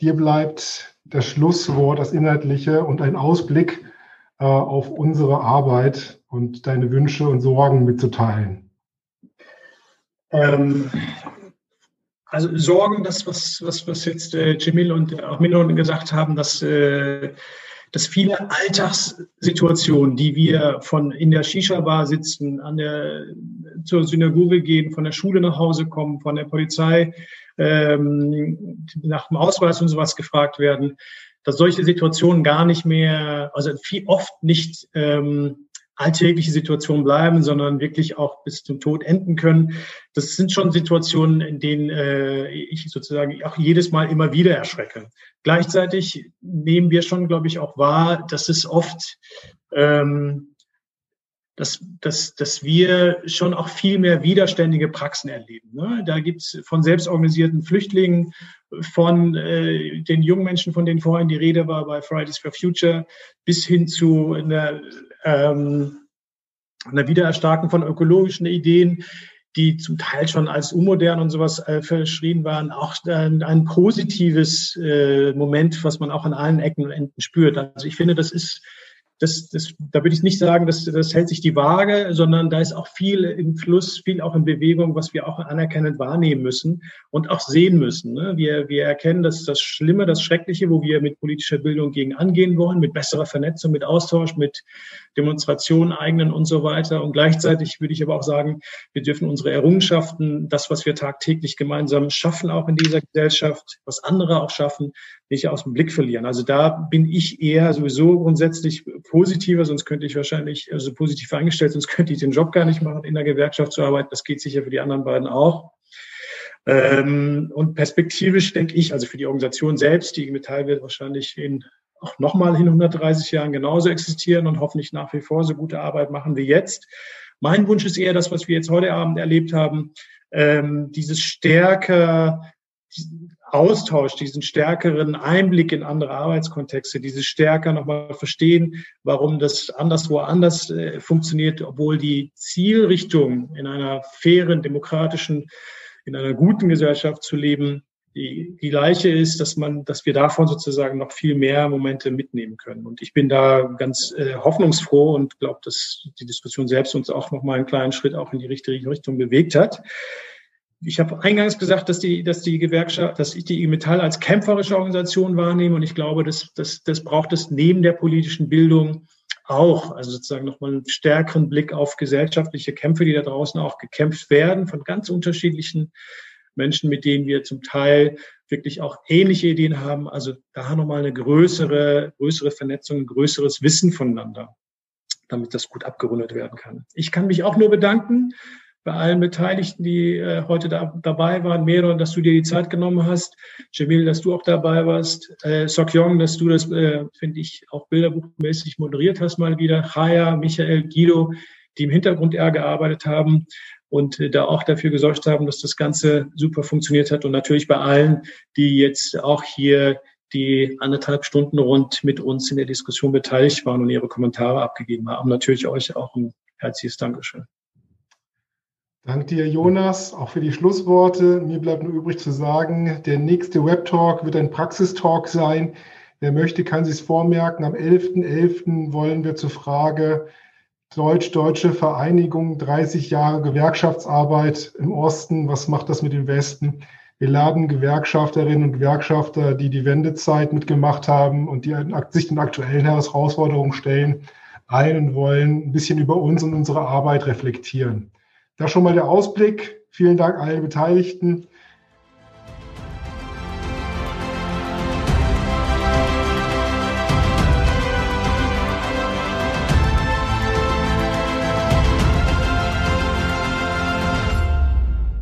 dir bleibt das Schlusswort, das Inhaltliche und ein Ausblick äh, auf unsere Arbeit und deine Wünsche und Sorgen mitzuteilen. Ähm, also Sorgen, das, was, was, was jetzt äh, Jamil und auch Milon gesagt haben, dass äh, dass viele Alltagssituationen, die wir von in der Shisha-Bar sitzen, an der, zur Synagoge gehen, von der Schule nach Hause kommen, von der Polizei ähm, nach dem Ausweis und sowas gefragt werden, dass solche Situationen gar nicht mehr, also viel oft nicht ähm, alltägliche Situationen bleiben, sondern wirklich auch bis zum Tod enden können. Das sind schon Situationen, in denen äh, ich sozusagen auch jedes Mal immer wieder erschrecke. Gleichzeitig nehmen wir schon, glaube ich, auch wahr, dass es oft ähm, dass, dass, dass wir schon auch viel mehr widerständige Praxen erleben. Ne? Da gibt's von selbstorganisierten Flüchtlingen, von äh, den jungen Menschen, von denen vorhin die Rede war bei Fridays for Future, bis hin zu einer, ähm, einer Wiedererstarken von ökologischen Ideen, die zum Teil schon als unmodern und sowas äh, verschrien waren, auch ein, ein positives äh, Moment, was man auch an allen Ecken und Enden spürt. Also ich finde, das ist das, das, da würde ich nicht sagen, dass das hält sich die Waage, sondern da ist auch viel im Fluss, viel auch in Bewegung, was wir auch anerkennend wahrnehmen müssen und auch sehen müssen. Ne? Wir, wir erkennen, dass das Schlimme, das Schreckliche, wo wir mit politischer Bildung gegen angehen wollen, mit besserer Vernetzung, mit Austausch, mit Demonstrationen eigenen und so weiter. Und gleichzeitig würde ich aber auch sagen, wir dürfen unsere Errungenschaften, das, was wir tagtäglich gemeinsam schaffen, auch in dieser Gesellschaft, was andere auch schaffen, nicht aus dem Blick verlieren. Also da bin ich eher sowieso grundsätzlich positiver, sonst könnte ich wahrscheinlich, also positiv eingestellt, sonst könnte ich den Job gar nicht machen, in der Gewerkschaft zu arbeiten. Das geht sicher für die anderen beiden auch. Ähm, und perspektivisch denke ich, also für die Organisation selbst, die Metall wird wahrscheinlich in auch nochmal in 130 Jahren genauso existieren und hoffentlich nach wie vor so gute Arbeit machen wie jetzt. Mein Wunsch ist eher das, was wir jetzt heute Abend erlebt haben, ähm, dieses stärker Austausch, diesen stärkeren Einblick in andere Arbeitskontexte, dieses stärker nochmal verstehen, warum das anderswo anders äh, funktioniert, obwohl die Zielrichtung in einer fairen, demokratischen, in einer guten Gesellschaft zu leben, die, die gleiche ist, dass man, dass wir davon sozusagen noch viel mehr Momente mitnehmen können. Und ich bin da ganz äh, hoffnungsfroh und glaube, dass die Diskussion selbst uns auch noch mal einen kleinen Schritt auch in die richtige Richtung bewegt hat. Ich habe eingangs gesagt, dass die, dass die Gewerkschaft, dass ich die IG Metall als kämpferische Organisation wahrnehme und ich glaube, dass das, das braucht es neben der politischen Bildung auch, also sozusagen nochmal einen stärkeren Blick auf gesellschaftliche Kämpfe, die da draußen auch gekämpft werden von ganz unterschiedlichen Menschen, mit denen wir zum Teil wirklich auch ähnliche Ideen haben. Also da nochmal eine größere, größere Vernetzung, ein größeres Wissen voneinander, damit das gut abgerundet werden kann. Ich kann mich auch nur bedanken bei allen Beteiligten, die äh, heute da, dabei waren. Meron, dass du dir die Zeit genommen hast. Jamil, dass du auch dabei warst. Äh, Sokyong, dass du das, äh, finde ich, auch bilderbuchmäßig moderiert hast mal wieder. Chaya, Michael, Guido, die im Hintergrund eher gearbeitet haben und äh, da auch dafür gesorgt haben, dass das Ganze super funktioniert hat. Und natürlich bei allen, die jetzt auch hier die anderthalb Stunden rund mit uns in der Diskussion beteiligt waren und ihre Kommentare abgegeben haben. Natürlich euch auch ein herzliches Dankeschön. Dank dir, Jonas, auch für die Schlussworte. Mir bleibt nur übrig zu sagen, der nächste Web-Talk wird ein Praxistalk sein. Wer möchte, kann sich vormerken. Am 11.11. .11. wollen wir zur Frage Deutsch-Deutsche Vereinigung, 30 Jahre Gewerkschaftsarbeit im Osten. Was macht das mit dem Westen? Wir laden Gewerkschafterinnen und Gewerkschafter, die die Wendezeit mitgemacht haben und die sich den aktuellen Herausforderungen stellen, ein und wollen ein bisschen über uns und unsere Arbeit reflektieren. Da schon mal der Ausblick. Vielen Dank allen Beteiligten.